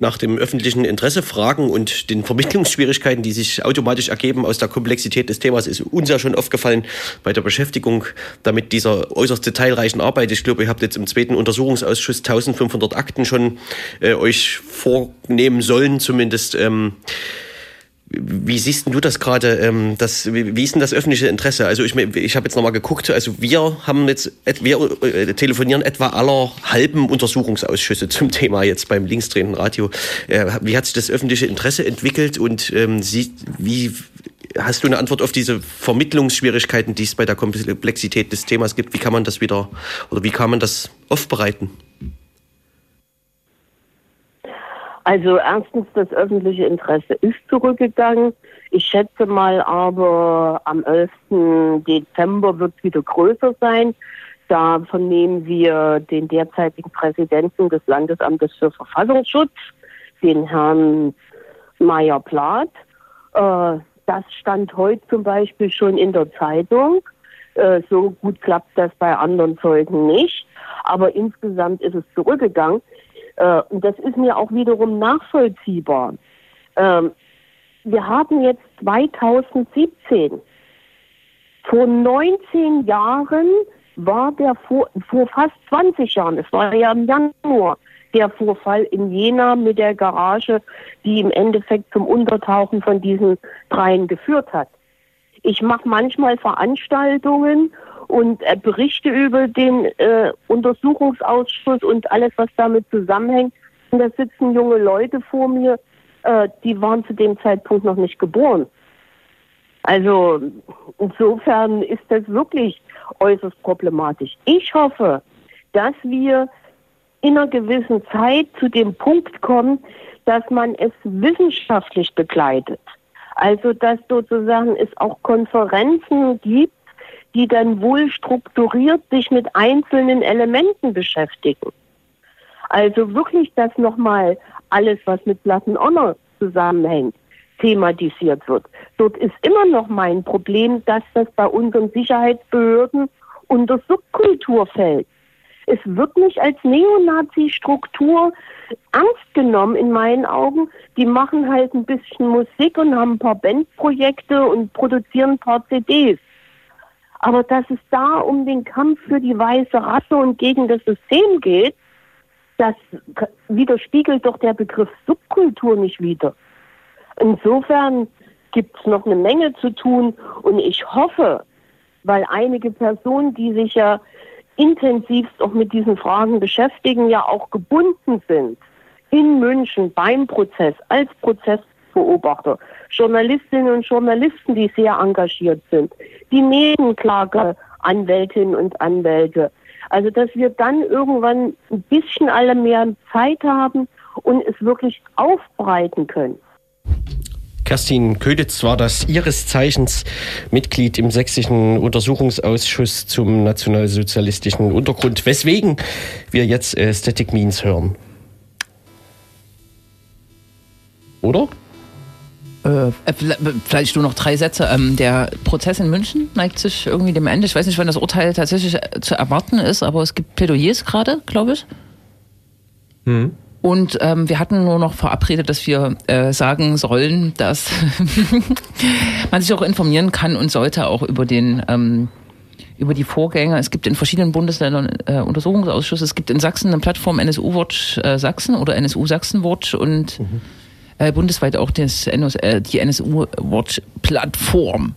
nach dem öffentlichen Interesse fragen und den Vermittlungsschwierigkeiten, die sich automatisch ergeben aus der Komplexität des Themas, ist uns ja schon aufgefallen bei der Beschäftigung damit dieser äußerst detailreichen Arbeit. Ich glaube, ihr habt jetzt im zweiten Untersuchungsausschuss 1500 Akten schon äh, euch vornehmen sollen, zumindest. Ähm, wie siehst du das gerade? Ähm, das, wie ist denn das öffentliche Interesse? Also ich, ich habe jetzt nochmal geguckt, also wir haben jetzt, wir äh, telefonieren etwa aller halben Untersuchungsausschüsse zum Thema jetzt beim linksdrehenden Radio. Äh, wie hat sich das öffentliche Interesse entwickelt und ähm, sie, wie hast du eine Antwort auf diese Vermittlungsschwierigkeiten, die es bei der Komplexität des Themas gibt? Wie kann man das wieder oder wie kann man das aufbereiten? Also erstens, das öffentliche Interesse ist zurückgegangen. Ich schätze mal aber am 11. Dezember wird es wieder größer sein. Da vernehmen wir den derzeitigen Präsidenten des Landesamtes für Verfassungsschutz, den Herrn Meyer-Plath. Äh, das stand heute zum Beispiel schon in der Zeitung. Äh, so gut klappt das bei anderen Zeugen nicht. Aber insgesamt ist es zurückgegangen. Äh, und das ist mir auch wiederum nachvollziehbar. Ähm, wir haben jetzt 2017. Vor 19 Jahren war der vor, vor fast 20 Jahren, es war ja im Januar, der Vorfall in Jena mit der Garage, die im Endeffekt zum Untertauchen von diesen dreien geführt hat. Ich mache manchmal Veranstaltungen und äh, Berichte über den äh, Untersuchungsausschuss und alles, was damit zusammenhängt. Und da sitzen junge Leute vor mir, äh, die waren zu dem Zeitpunkt noch nicht geboren. Also insofern ist das wirklich äußerst problematisch. Ich hoffe, dass wir in einer gewissen Zeit zu dem Punkt kommen, dass man es wissenschaftlich begleitet. Also dass sozusagen es auch Konferenzen gibt, die dann wohl strukturiert sich mit einzelnen Elementen beschäftigen. Also wirklich, dass nochmal alles, was mit Platten Honor zusammenhängt, thematisiert wird. Dort ist immer noch mein Problem, dass das bei unseren Sicherheitsbehörden unter Subkultur fällt. Es wird nicht als Neonazi-Struktur ernst genommen in meinen Augen. Die machen halt ein bisschen Musik und haben ein paar Bandprojekte und produzieren ein paar CDs. Aber dass es da um den Kampf für die weiße Rasse und gegen das System geht, das widerspiegelt doch der Begriff Subkultur nicht wieder. Insofern gibt es noch eine Menge zu tun und ich hoffe, weil einige Personen, die sich ja intensivst auch mit diesen Fragen beschäftigen, ja auch gebunden sind in München beim Prozess als Prozessbeobachter, Journalistinnen und Journalisten, die sehr engagiert sind, die Nebenklageanwältinnen und Anwälte. Also, dass wir dann irgendwann ein bisschen alle mehr Zeit haben und es wirklich aufbreiten können. Kerstin Köditz war das ihres Zeichens Mitglied im sächsischen Untersuchungsausschuss zum nationalsozialistischen Untergrund, weswegen wir jetzt äh, Static Means hören. Oder? Äh, vielleicht nur noch drei Sätze. Ähm, der Prozess in München neigt sich irgendwie dem Ende. Ich weiß nicht, wann das Urteil tatsächlich äh, zu erwarten ist, aber es gibt Plädoyers gerade, glaube ich. Hm. Und ähm, wir hatten nur noch verabredet, dass wir äh, sagen sollen, dass man sich auch informieren kann und sollte auch über den ähm, über die Vorgänge. Es gibt in verschiedenen Bundesländern äh, Untersuchungsausschüsse. Es gibt in Sachsen eine Plattform NSU Watch äh, Sachsen oder NSU Sachsen Watch und mhm. Äh, bundesweit auch das NS, äh, die NSU Watch Plattform.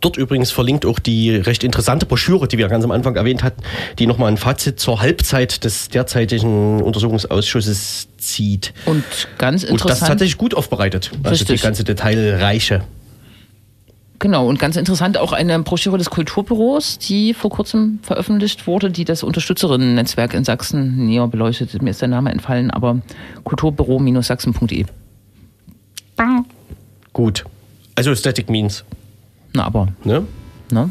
Dort übrigens verlinkt auch die recht interessante Broschüre, die wir ganz am Anfang erwähnt hatten, die nochmal ein Fazit zur Halbzeit des derzeitigen Untersuchungsausschusses zieht. Und ganz interessant. Und das tatsächlich gut aufbereitet. Also Richtig. die ganze Detailreiche. Genau, und ganz interessant auch eine Broschüre des Kulturbüros, die vor kurzem veröffentlicht wurde, die das Unterstützerinnen-Netzwerk in Sachsen näher beleuchtet. Mir ist der Name entfallen, aber kulturbüro-sachsen.de. Gut. Also Static Means. Na, aber. Ne? Ne?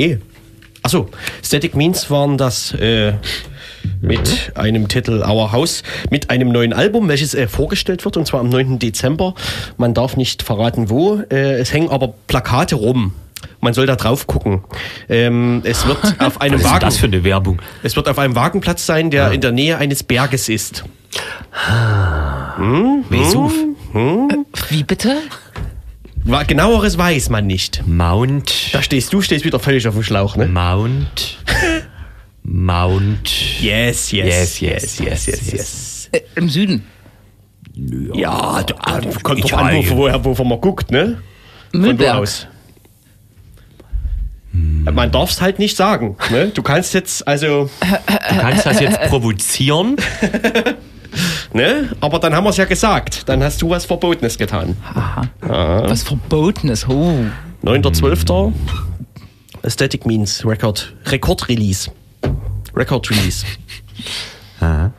Nee? Achso, Static Means waren das äh, mit einem Titel Our House, mit einem neuen Album, welches äh, vorgestellt wird, und zwar am 9. Dezember. Man darf nicht verraten, wo. Äh, es hängen aber Plakate rum. Man soll da drauf gucken. Ähm, es wird auf einem Was Wagen. Ist das für eine Werbung? Es wird auf einem Wagenplatz sein, der ja. in der Nähe eines Berges ist. Hm? Vesuv. Hm? Wie bitte? Genaueres weiß man nicht. Mount. Da stehst du, stehst wieder völlig auf dem Schlauch, ne? Mount. Mount. Yes, yes, yes, yes, yes, yes. yes. Äh, Im Süden. Ja, du, ah, kommt drauf an, wo, woher, wovon man guckt, ne? Müllberg. Von wo aus? Hm. Man darf es halt nicht sagen. Ne? Du kannst jetzt, also. Du kannst das jetzt provozieren. Ne? Aber dann haben wir es ja gesagt. Dann hast du was Verbotenes getan. Aha. Ja. Was Verbotenes? Oh. 9.12. Aesthetic Means Record. Record Release. Record Release. Aha.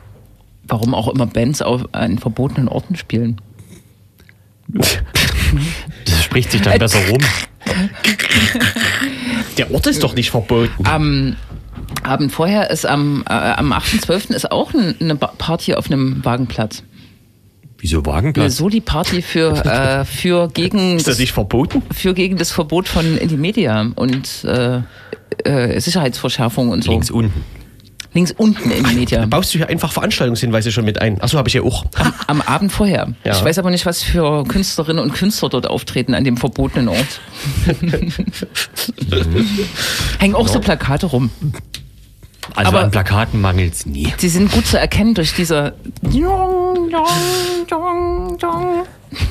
Warum auch immer Bands auf an verbotenen Orten spielen? Das spricht sich dann besser rum. Der Ort ist doch nicht verboten. Am Abend vorher ist am, äh, am 8.12. ist auch eine Party auf einem Wagenplatz. Wieso Eine Wagenplatz? Soli-Party für, äh, für, gegen Ist das nicht verboten? für gegen das Verbot von Indymedia und äh, äh, Sicherheitsverschärfung und so. Links unten. Links unten Indymedia. Baust du hier einfach Veranstaltungshinweise schon mit ein? Achso, habe ich ja auch. Am, am Abend vorher. Ja. Ich weiß aber nicht, was für Künstlerinnen und Künstler dort auftreten an dem verbotenen Ort. Hängen auch so Plakate rum. Also Aber- an Plakaten mangelt's nie. Sie sind gut zu erkennen durch diese.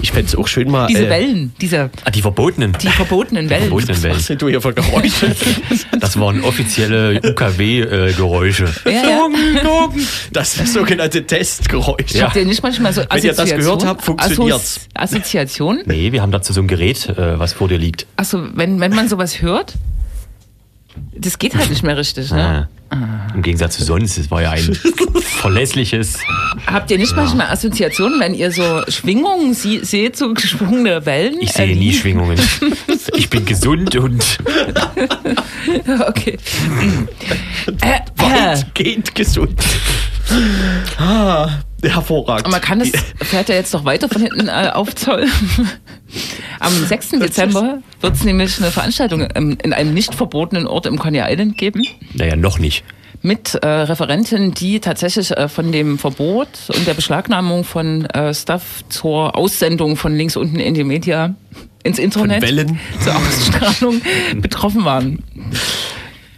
Ich fände es auch schön mal. diese äh, Wellen, diese Ah, die verbotenen. die verbotenen Wellen. verbotenen Wellen. Was sind du hier für Geräusche? Das waren offizielle UKW-Geräusche. Ja, ja. Das ist das sogenannte Testgeräusch. Ja. Habt ihr nicht manchmal so Wenn ihr das Assoziation- gehört habt, funktioniert's. Assozi- Assoziation? Nee, wir haben dazu so ein Gerät, äh, was vor dir liegt. Achso, wenn, wenn man sowas hört, das geht halt nicht mehr richtig, ne? Ah. Im Gegensatz zu sonst, es war ja ein verlässliches. Habt ihr nicht manchmal Assoziationen, wenn ihr so Schwingungen sie seht, so geschwungene Wellen? Ich sehe Äh, nie wie- Schwingungen. Ich bin gesund und Okay. äh, äh, Weitgehend gesund. Ah, hervorragend. man kann das, fährt ja jetzt noch weiter von hinten äh, auf Zoll. Am 6. Dezember wird es nämlich eine Veranstaltung ähm, in einem nicht verbotenen Ort im Coney Island geben. naja, noch nicht. mit äh, Referenten, die tatsächlich äh, von dem Verbot und der Beschlagnahmung von äh, Stuff zur Aussendung von links unten in die Media ins Internet Wellen. zur Ausstrahlung betroffen waren.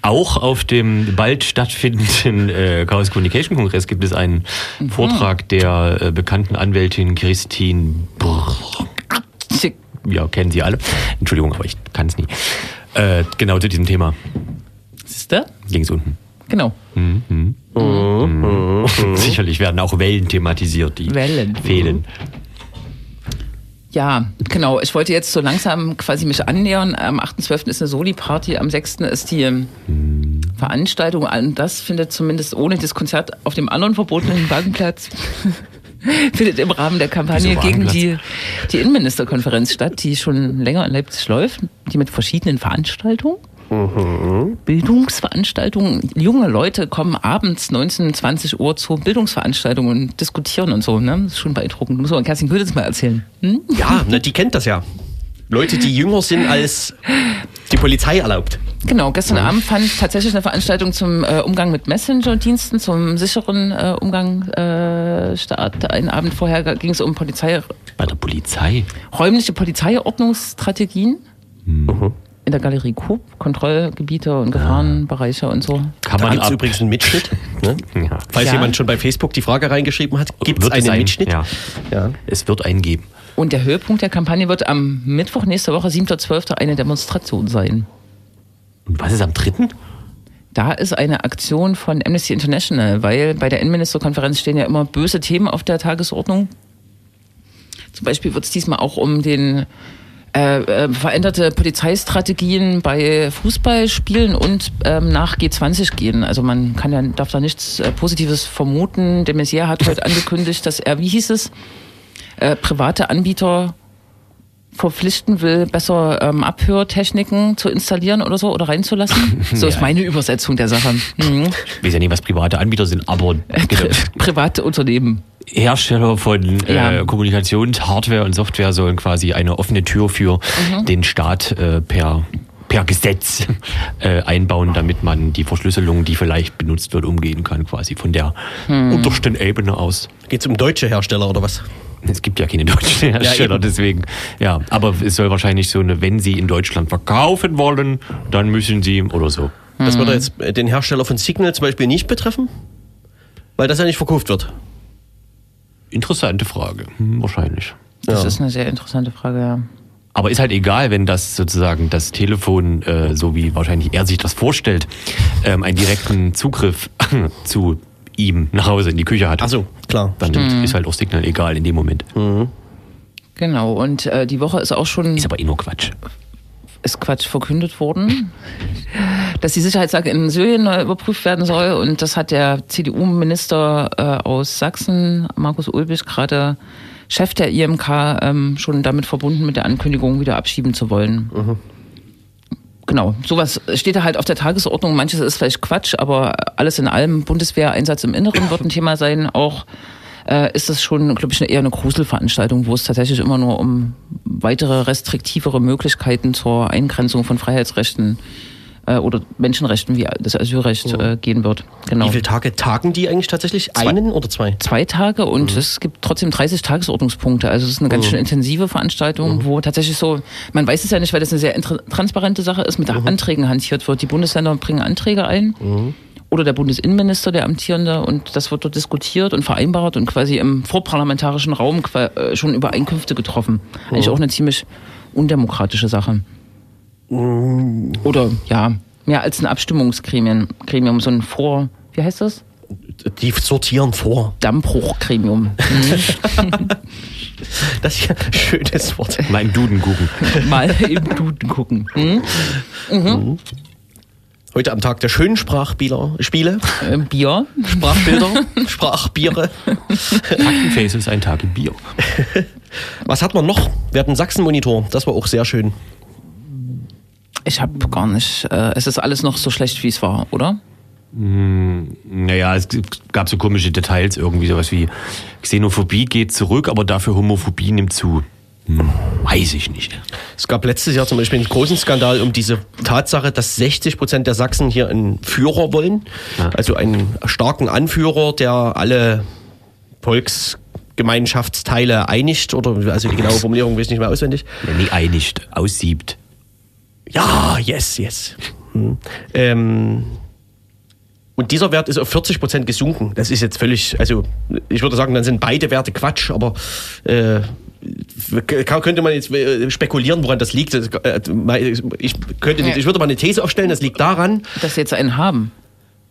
Auch auf dem bald stattfindenden äh, Chaos Communication Kongress gibt es einen Mhm. Vortrag der äh, bekannten Anwältin Christine Brr. Ja, kennen Sie alle. Entschuldigung, aber ich kann es nie. Äh, genau zu diesem Thema. Siehste? Links unten. Genau. Sicherlich werden auch Wellen thematisiert, die Wellen. fehlen. Ja, genau. Ich wollte jetzt so langsam quasi mich annähern. Am 8.12. ist eine Soli-Party, am 6. ist die ähm, Veranstaltung. Und das findet zumindest ohne das Konzert auf dem anderen verbotenen Wagenplatz findet im Rahmen der Kampagne gegen die, die Innenministerkonferenz statt, die schon länger in Leipzig läuft, die mit verschiedenen Veranstaltungen. Bildungsveranstaltungen. Junge Leute kommen abends 19, 20 Uhr zu Bildungsveranstaltungen und diskutieren und so. Ne? Das ist schon beeindruckend. Muss man Kerstin Köditz mal erzählen. Hm? Ja, na, die kennt das ja. Leute, die jünger sind als die Polizei erlaubt. Genau, gestern Abend fand tatsächlich eine Veranstaltung zum äh, Umgang mit Messenger-Diensten, zum sicheren äh, Umgang äh, statt. Einen Abend vorher ging es um Polizei, Bei der Polizei. räumliche Polizeiordnungsstrategien. In der Galerie Coop, Kontrollgebiete und Gefahrenbereiche und so. Kann Da man ab. übrigens einen Mitschnitt. Ne? Ja. Falls Ja. jemand schon bei Facebook die Frage reingeschrieben hat, gibt es einen ein- Mitschnitt? Ja. Ja. Es wird einen geben. Und der Höhepunkt der Kampagne wird am Mittwoch nächste Woche, 7.12., eine Demonstration sein. Und was ist am dritten? Da ist eine Aktion von Amnesty International, weil bei der Innenministerkonferenz stehen ja immer böse Themen auf der Tagesordnung. Zum Beispiel wird es diesmal auch um den äh, äh, veränderte Polizeistrategien bei Fußballspielen und ähm, nach G20 gehen. Also man kann ja, darf da nichts äh, Positives vermuten. De Maizière hat heute angekündigt, dass er, wie hieß es, äh, private Anbieter verpflichten will, besser ähm, Abhörtechniken zu installieren oder so oder reinzulassen. So ist meine Übersetzung der Sache. Mhm. Ich weiß ja nicht, was private Anbieter sind, aber genau. Private Unternehmen. Hersteller von Ja. äh, Kommunikationshardware und Software sollen quasi eine offene Tür für Mhm. den Staat äh, per per Gesetz äh, einbauen, damit man die Verschlüsselung, die vielleicht benutzt wird, umgehen kann, quasi von der Hm. untersten Ebene aus. Geht es um deutsche Hersteller oder was? Es gibt ja keine deutschen Hersteller, eben. deswegen. Ja, aber es soll wahrscheinlich so eine, wenn sie in Deutschland verkaufen wollen, dann müssen sie oder so. Das würde jetzt äh, den Hersteller von Signal zum Beispiel nicht betreffen? Weil das ja nicht verkauft wird. Interessante Frage. Hm, wahrscheinlich. Das Ja. ist eine sehr interessante Frage, ja. Aber ist halt egal, wenn das sozusagen das Telefon, äh, so wie wahrscheinlich er sich das vorstellt, ähm, einen direkten Zugriff zu ihm nach Hause in die Küche hat. Ach so, klar. Dann ist halt auch Signal egal in dem Moment. Genau, und äh, die Woche ist auch schon Ist aber eh nur Quatsch. Ist Quatsch verkündet worden, dass die Sicherheitslage in Syrien neu überprüft werden soll. Und das hat der CDU-Minister äh, aus Sachsen, Markus Ulbich, gerade Chef der IMK, ähm, schon damit verbunden, mit der Ankündigung wieder abschieben zu wollen. Genau, sowas steht da halt auf der Tagesordnung. Manches ist vielleicht Quatsch, aber alles in allem Bundeswehreinsatz im Inneren wird ein Thema sein. Auch äh, ist das schon, glaube ich, eher eine Gruselveranstaltung, wo es tatsächlich immer nur um weitere restriktivere Möglichkeiten zur Eingrenzung von Freiheitsrechten äh, oder Menschenrechten wie das Asylrecht äh, gehen wird. Genau. Wie viele Tage tagen die eigentlich tatsächlich? Einen oder zwei? Zwei Tage und es gibt trotzdem 30 Tagesordnungspunkte. Also es ist eine ganz schön intensive Veranstaltung, wo tatsächlich so, man weiß es ja nicht, weil das eine sehr transparente Sache ist, mit Anträgen hantiert wird. Die Bundesländer bringen Anträge ein. Oder der Bundesinnenminister, der amtierende, und das wird dort diskutiert und vereinbart und quasi im vorparlamentarischen Raum äh, schon Übereinkünfte getroffen. Eigentlich auch eine ziemlich undemokratische Sache. Oder ja, mehr als ein Abstimmungsgremium, Gremium, so ein Vor, wie heißt das? Die sortieren vor. Dammbruchgremium. Das ist ja ein schönes Wort. Mal im Duden gucken. Mal im Duden gucken. Hm? Heute am Tag der schönen Sprachspiele, Spiele, Äh, Bier. Sprachbilder, Sprachbiere. Faktenface ist ein Tag im Bier. Was hat man noch? Wir hatten Sachsen-Monitor, das war auch sehr schön. Ich habe gar nicht. Äh, es ist alles noch so schlecht, wie es war, oder? Naja, es gab so komische Details, irgendwie sowas wie Xenophobie geht zurück, aber dafür Homophobie nimmt zu. Hm, weiß ich nicht. Es gab letztes Jahr zum Beispiel einen großen Skandal um diese Tatsache, dass 60 Prozent der Sachsen hier einen Führer wollen. Ja. Also einen starken Anführer, der alle Volksgemeinschaftsteile einigt. Oder also die genaue Formulierung weiß ich nicht mehr auswendig. Wenn nie einigt, aussiebt. Ja, yes, yes. Hm. Ähm, und dieser Wert ist auf 40 Prozent gesunken. Das ist jetzt völlig, also ich würde sagen, dann sind beide Werte Quatsch, aber äh, könnte man jetzt äh, spekulieren, woran das liegt. Äh, Ich, könnte, ich würde mal eine These aufstellen, das liegt daran, Dass sie jetzt einen haben.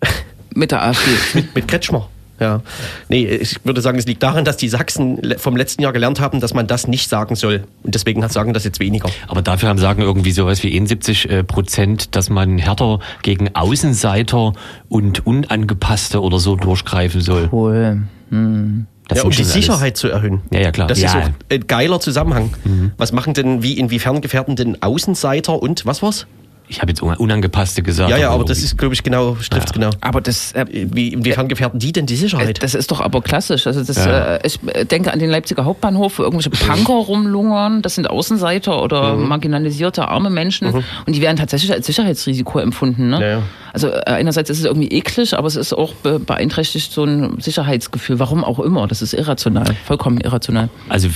Mit der AfD. mit Kretschmer. Ja. Nee, ich würde sagen, es liegt daran, dass die Sachsen vom letzten Jahr gelernt haben, dass man das nicht sagen soll. Und deswegen sagen das jetzt weniger. Aber dafür haben sagen irgendwie sowas wie 71 äh, Prozent, dass man härter gegen Außenseiter und Unangepasste oder so durchgreifen soll. Wohl. Hm. Das ja, um die schon alles- Sicherheit zu erhöhen. Ja, ja, klar. Das Ja. Mhm. ist auch ein geiler Zusammenhang. Was machen denn, wie, inwiefern gefährden denn Außenseiter und was war's? Ich habe jetzt un- Unangepasste gesagt. Ja, ja, aber das irgendwie- ist, glaube ich, genau, trifft's genau. Aber das. Äh, Wie, inwiefern gefährden die denn die äh, Sicherheit? das ist doch aber klassisch. Also das, Ja. äh, ich äh, denke an den Leipziger Hauptbahnhof, wo irgendwelche Punker rumlungern. Das sind Außenseiter oder Mhm. marginalisierte arme Menschen. Und die werden tatsächlich als Sicherheitsrisiko empfunden. Ne? Ja, ja. Also äh, einerseits ist es irgendwie eklig, aber es ist auch be beeinträchtigt so ein Sicherheitsgefühl. Warum auch immer. Das ist irrational. Vollkommen irrational. Also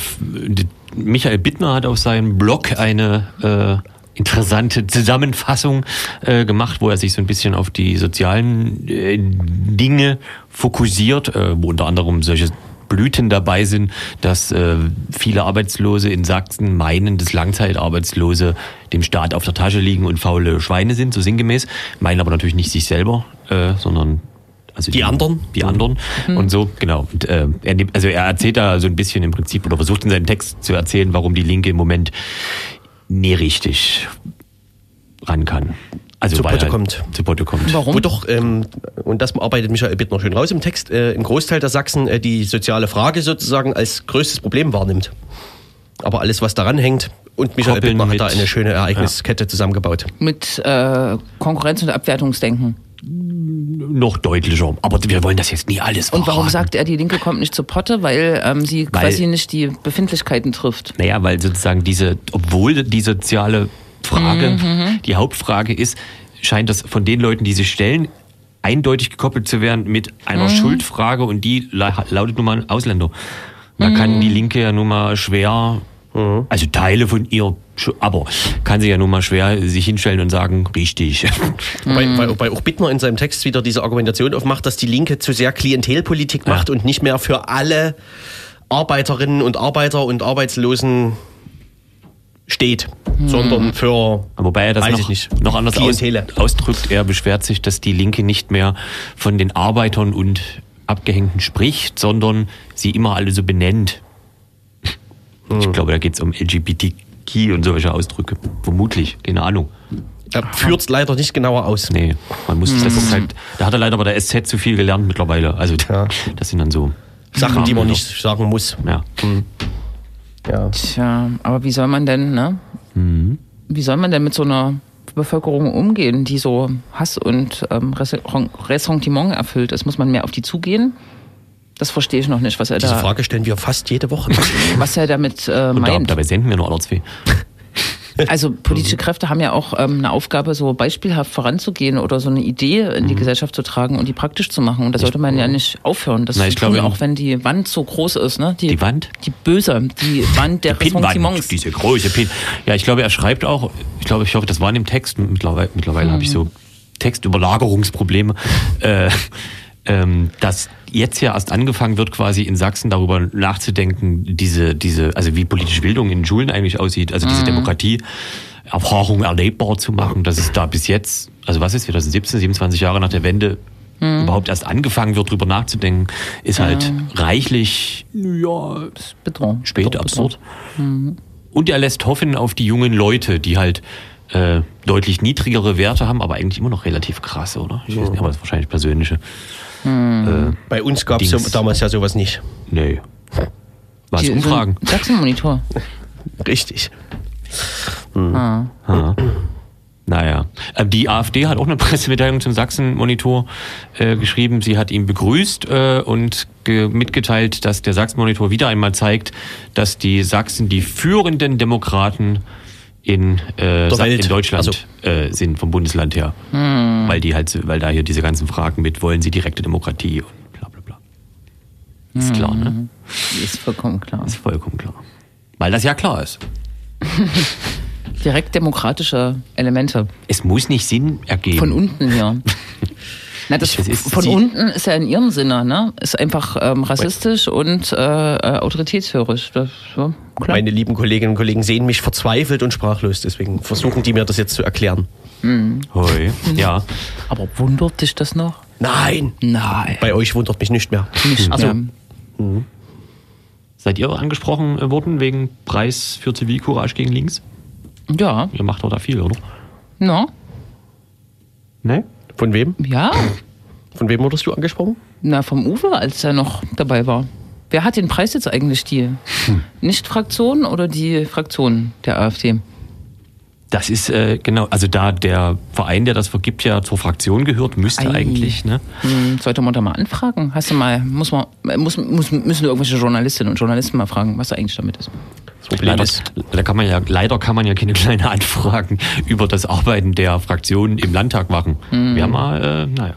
Michael Bittner hat auf seinem Blog eine äh, interessante Zusammenfassung äh, gemacht, wo er sich so ein bisschen auf die sozialen äh, Dinge fokussiert, äh, wo unter anderem solche Blüten dabei sind, dass äh, viele Arbeitslose in Sachsen meinen, dass Langzeitarbeitslose dem Staat auf der Tasche liegen und faule Schweine sind, so sinngemäß, meinen aber natürlich nicht sich selber, äh, sondern also Die anderen? die anderen. Und so genau. Und, äh, er nimmt, also er erzählt da so ein bisschen im Prinzip oder versucht in seinem Text zu erzählen warum die Linke im Moment nie richtig ran kann also Zu Potte kommt. zu Potte kommt Warum? Wo doch, ähm, und das arbeitet Michael Bittner schön raus im Text, äh, ein Großteil der Sachsen äh, die soziale Frage sozusagen als größtes Problem wahrnimmt. Aber alles, was daran hängt, und Michael Koppeln Bittner hat mit- da eine schöne Ereigniskette zusammengebaut. Mit äh, Konkurrenz- und Abwertungsdenken. Noch deutlicher aber wir wollen das jetzt nie alles Und warum verraten. sagt er, die Linke kommt nicht zu Potte? Weil ähm, sie Weil- quasi nicht die Befindlichkeiten trifft. Naja, weil sozusagen diese, obwohl die soziale Frage Mhm, die Hauptfrage ist, scheint das von den Leuten, die sie stellen, eindeutig gekoppelt zu werden mit einer Mhm. Schuldfrage und die la- lautet nun mal Ausländer. Da kann Mhm. die Linke ja nun mal schwer, also Teile von ihr, aber kann sie ja nun mal schwer sich hinstellen und sagen, richtig. Wobei, Mhm. weil, wobei auch Bittner in seinem Text wieder diese Argumentation aufmacht, dass die Linke zu sehr Klientelpolitik macht und nicht mehr für alle Arbeiterinnen und Arbeiter und Arbeitslosen steht, sondern für Wobei er das Weiß noch, ich nicht. noch anders aus, Klientele. ausdrückt. Er beschwert sich, dass die Linke nicht mehr von den Arbeitern und Abgehängten spricht, sondern sie immer alle so benennt. Hm. Ich glaube, da geht es um LGBTQ und solche Ausdrücke. Vermutlich, keine Ahnung. er führt es leider nicht genauer aus. Nee, man muss das ist halt, da hat er leider bei der SZ zu viel gelernt mittlerweile. Also Ja. das sind dann so Sachen, die man nicht sagen muss. Ja. Ja. Tja, aber wie soll man denn, ne? Wie soll man denn mit so einer Bevölkerung umgehen, die so Hass und ähm, Resse- Ressentiment erfüllt ist? Muss man mehr auf die zugehen? Das verstehe ich noch nicht, was er Diese da, Frage stellen wir fast jede Woche. was er damit äh, Und da, meint. dabei senden wir nur alle zwei. Also politische Kräfte haben ja auch ähm, eine Aufgabe, so beispielhaft voranzugehen oder so eine Idee in die Mhm. Gesellschaft zu tragen und die praktisch zu machen. Und da sollte man ja nicht aufhören. Das Na, ich glaube, auch wenn die Wand so groß ist, ne? Die Wand? Die böse, die Wand der Pinwand, Ressentiments. diese große Pin. Ja, ich glaube, er schreibt auch, ich glaube, ich hoffe, das war in dem Text, mittlerweile, mittlerweile habe ich so Textüberlagerungsprobleme, äh, ähm, dass jetzt ja erst angefangen wird, quasi in Sachsen darüber nachzudenken, diese, diese, also wie politische Bildung in Schulen eigentlich aussieht, also diese Demokratie. Erfahrung erlebbar zu machen, dass es da bis jetzt, also was ist 2017, 27 Jahre nach der Wende, überhaupt erst angefangen wird, drüber nachzudenken, ist halt reichlich, ja, Bedrohung. spät Doch, absurd. Und er lässt hoffen auf die jungen Leute, die halt äh, deutlich niedrigere Werte haben, aber eigentlich immer noch relativ krasse, oder? Ich weiß nicht, aber das ist wahrscheinlich persönliche. Äh, Bei uns gab es Dings. damals ja sowas nicht. nee. Was Die- Umfragen? So Sachsen-Monitor. Richtig. Ah. Ja. Naja. Äh, Die AfD hat auch eine Pressemitteilung zum Sachsen-Monitor äh, geschrieben. Sie hat ihn begrüßt äh, und ge mitgeteilt, dass der Sachsen-Monitor wieder einmal zeigt, dass die Sachsen die führenden Demokraten in, äh, in Deutschland Also- äh, sind, vom Bundesland her. Weil die halt, weil da hier diese ganzen Fragen mit, wollen sie direkte Demokratie und bla bla bla. Ist klar, ne? Ist vollkommen klar. Ist vollkommen klar. Weil das ja klar ist. Direkt demokratische Elemente. Es muss nicht Sinn ergeben. Von unten hier. Na, das ist- von unten ist ja in ihrem Sinne, ne? Ist einfach ähm, rassistisch und äh, äh, autoritätshörig. Das, ja, klar. Meine lieben Kolleginnen und Kollegen sehen mich verzweifelt und sprachlos, deswegen versuchen die mir das jetzt zu erklären. Hoi. Ja. Aber wundert dich das noch? Nein! Nein. Bei euch wundert mich nicht mehr. Nicht Also, mehr. Seid ihr angesprochen äh, worden wegen Preis für Zivilcourage gegen links? Ja, Ihr macht doch da viel, oder? no, Ne? Von wem? ja. Von wem wurdest du angesprochen? Na, vom Uwe, als er noch dabei war. Wer hat den Preis jetzt eigentlich? Die Nicht-Fraktion oder die Fraktion der AfD? Das ist äh, genau, also da der Verein, der das vergibt, ja zur Fraktion gehört, müsste Ei. eigentlich, ne? Hm, sollte man da mal anfragen? Hast du mal, muss man, muss, muss, müssen irgendwelche Journalistinnen und Journalisten mal fragen, was da eigentlich damit ist? Das Problem Leider, ist, da kann man ja, leider kann man ja keine kleine Anfragen über das Arbeiten der Fraktionen im Landtag machen. Wir haben mal, äh, naja.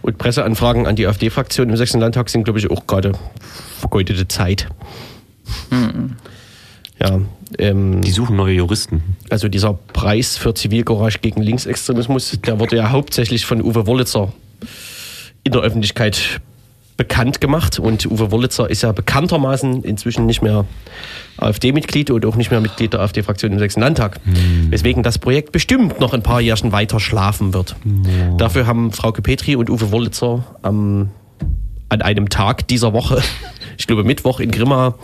und Presseanfragen an die AfD-Fraktion im Sächsischen Landtag sind, glaube ich, auch gerade vergeudete Zeit. Ja, ähm, Die suchen neue Juristen. also dieser Preis für Zivilcourage gegen Linksextremismus, der wurde ja hauptsächlich von Uwe Wollitzer in der Öffentlichkeit bekannt gemacht. Und Uwe Wollitzer ist ja bekanntermaßen inzwischen nicht mehr AfD-Mitglied und auch nicht mehr Mitglied der AfD-Fraktion im Sächsischen Landtag. Weswegen das Projekt bestimmt noch ein paar Jährchen weiter schlafen wird. Dafür haben Frauke Petri und Uwe Wollitzer am, an einem Tag dieser Woche, ich glaube Mittwoch in Grimma,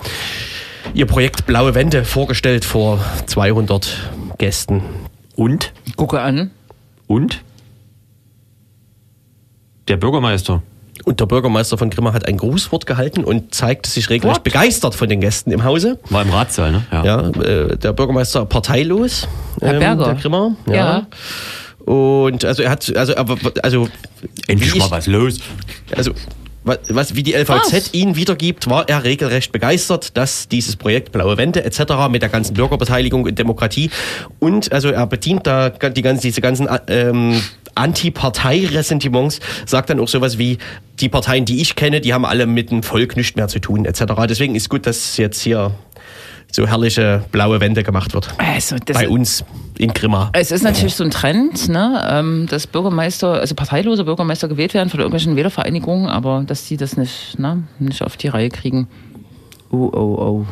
ihr Projekt Blaue Wände vorgestellt vor 200 Gästen. Und? Gucke an. Und? Der Bürgermeister. Und der Bürgermeister von Grimma hat ein Grußwort gehalten und zeigte sich regelrecht What? begeistert von den Gästen im Hause. War im Ratssaal, ne? Ja, äh, der Bürgermeister parteilos. ähm, Herr Berger. Der Grimmer. Ja. Ja. Und also er hat, also, also, Endlich mal ich- was los. also was, wie die LVZ Was? ihn wiedergibt, war er regelrecht begeistert, dass dieses Projekt Blaue Wände etc. mit der ganzen Bürgerbeteiligung und Demokratie und also er bedient da die ganzen, diese ganzen ähm, Anti-Partei-Ressentiments, sagt dann auch sowas wie, die Parteien, die ich kenne, die haben alle mit dem Volk nichts mehr zu tun etc. Deswegen ist gut, dass jetzt hier so herrliche blaue Wände gemacht wird. Also, Bei uns in Grimma. Es ist natürlich so ein Trend, ne, ähm, dass Bürgermeister, also parteilose Bürgermeister gewählt werden von irgendwelchen Wählervereinigungen, aber dass die das nicht, ne, nicht auf die Reihe kriegen. Oh, oh, oh.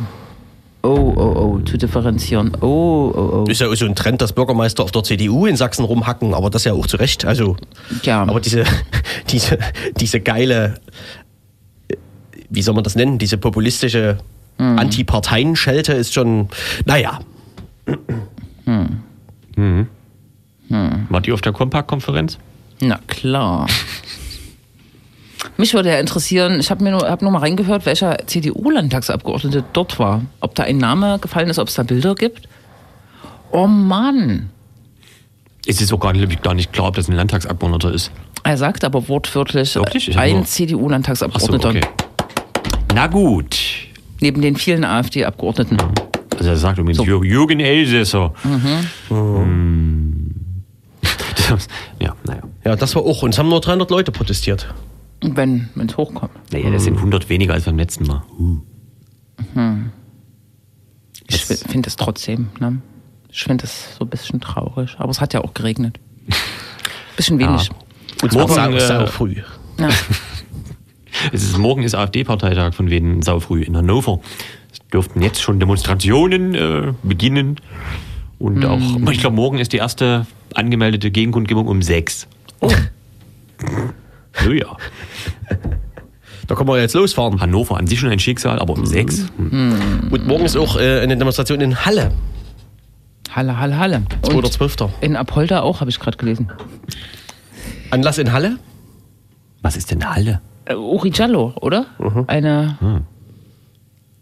Oh, oh, oh, zu differenzieren. Oh, oh, oh. Ist ja auch so ein Trend, dass Bürgermeister auf der CDU in Sachsen rumhacken, aber das ja auch zu Recht. Also, Ja. aber diese, diese, diese geile, äh, wie soll man das nennen, diese populistische Antiparteien-Schelte ist schon, naja, Wart ihr auf der Kompakt-Konferenz? Na klar. Mich würde ja interessieren, ich habe mir nur, hab nur mal reingehört, welcher CDU-Landtagsabgeordnete dort war. Ob da ein Name gefallen ist, ob es da Bilder gibt. Oh Mann. Es ist auch gar nicht, gar nicht klar, ob das ein Landtagsabgeordneter ist. Er sagt aber wortwörtlich, Wirklich? Ein Ach so, CDU-Landtagsabgeordneter. okay. Na gut. Neben den vielen AfD-Abgeordneten. Also er sagt übrigens So. Jür- Jürgen Elsässer. Hm. Das- ja, naja. Ja, das war auch. Und es haben nur 300 Leute protestiert. Wenn es hochkommt. Naja, das sind 100 weniger als beim letzten Mal. Ich finde es trotzdem, ne? Ich finde es so ein bisschen traurig. Aber es hat ja auch geregnet. Bisschen wenig. Und Morgen, morgen äh, früh. Ja. Es ist, morgen ist AfD-Parteitag von Wien Saufrüh in Hannover. Es dürften jetzt schon Demonstrationen äh, beginnen. Und auch, ich glaube, morgen ist die erste angemeldete Gegenkundgebung um sechs. Oh. So ja. Da können wir jetzt losfahren. Hannover an sich schon ein Schicksal, aber um sechs? Hm. Und morgen ist auch äh, eine Demonstration in Halle. Halle, Halle, Halle. Und 2.12. in Apolda auch, habe ich gerade gelesen. Anlass in Halle? Was ist denn Halle? Äh, Uri Giallo, oder? Eine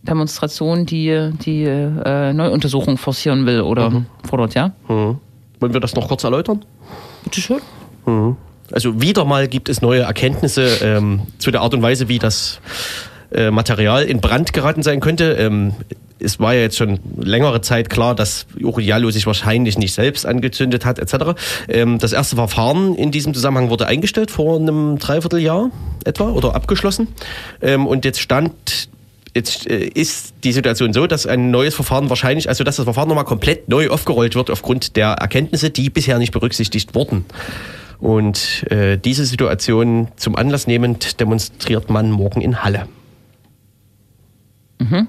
Demonstration, die die äh, Neuuntersuchung forcieren will oder fordert, ja? Wollen wir das noch kurz erläutern? Bitte schön. Also wieder mal gibt es neue Erkenntnisse ähm, zu der Art und Weise, wie das äh, Material in Brand geraten sein könnte. Ähm, es war ja jetzt schon längere Zeit klar, dass Uri Jallo sich wahrscheinlich nicht selbst angezündet hat, etc. Ähm, das erste Verfahren in diesem Zusammenhang wurde eingestellt vor einem Dreivierteljahr etwa oder abgeschlossen. Ähm, und jetzt stand Jetzt äh, ist die Situation so, dass ein neues Verfahren wahrscheinlich, also dass das Verfahren nochmal komplett neu aufgerollt wird aufgrund der Erkenntnisse, die bisher nicht berücksichtigt wurden. Und äh, diese Situation zum Anlass nehmend demonstriert man morgen in Halle. Mhm.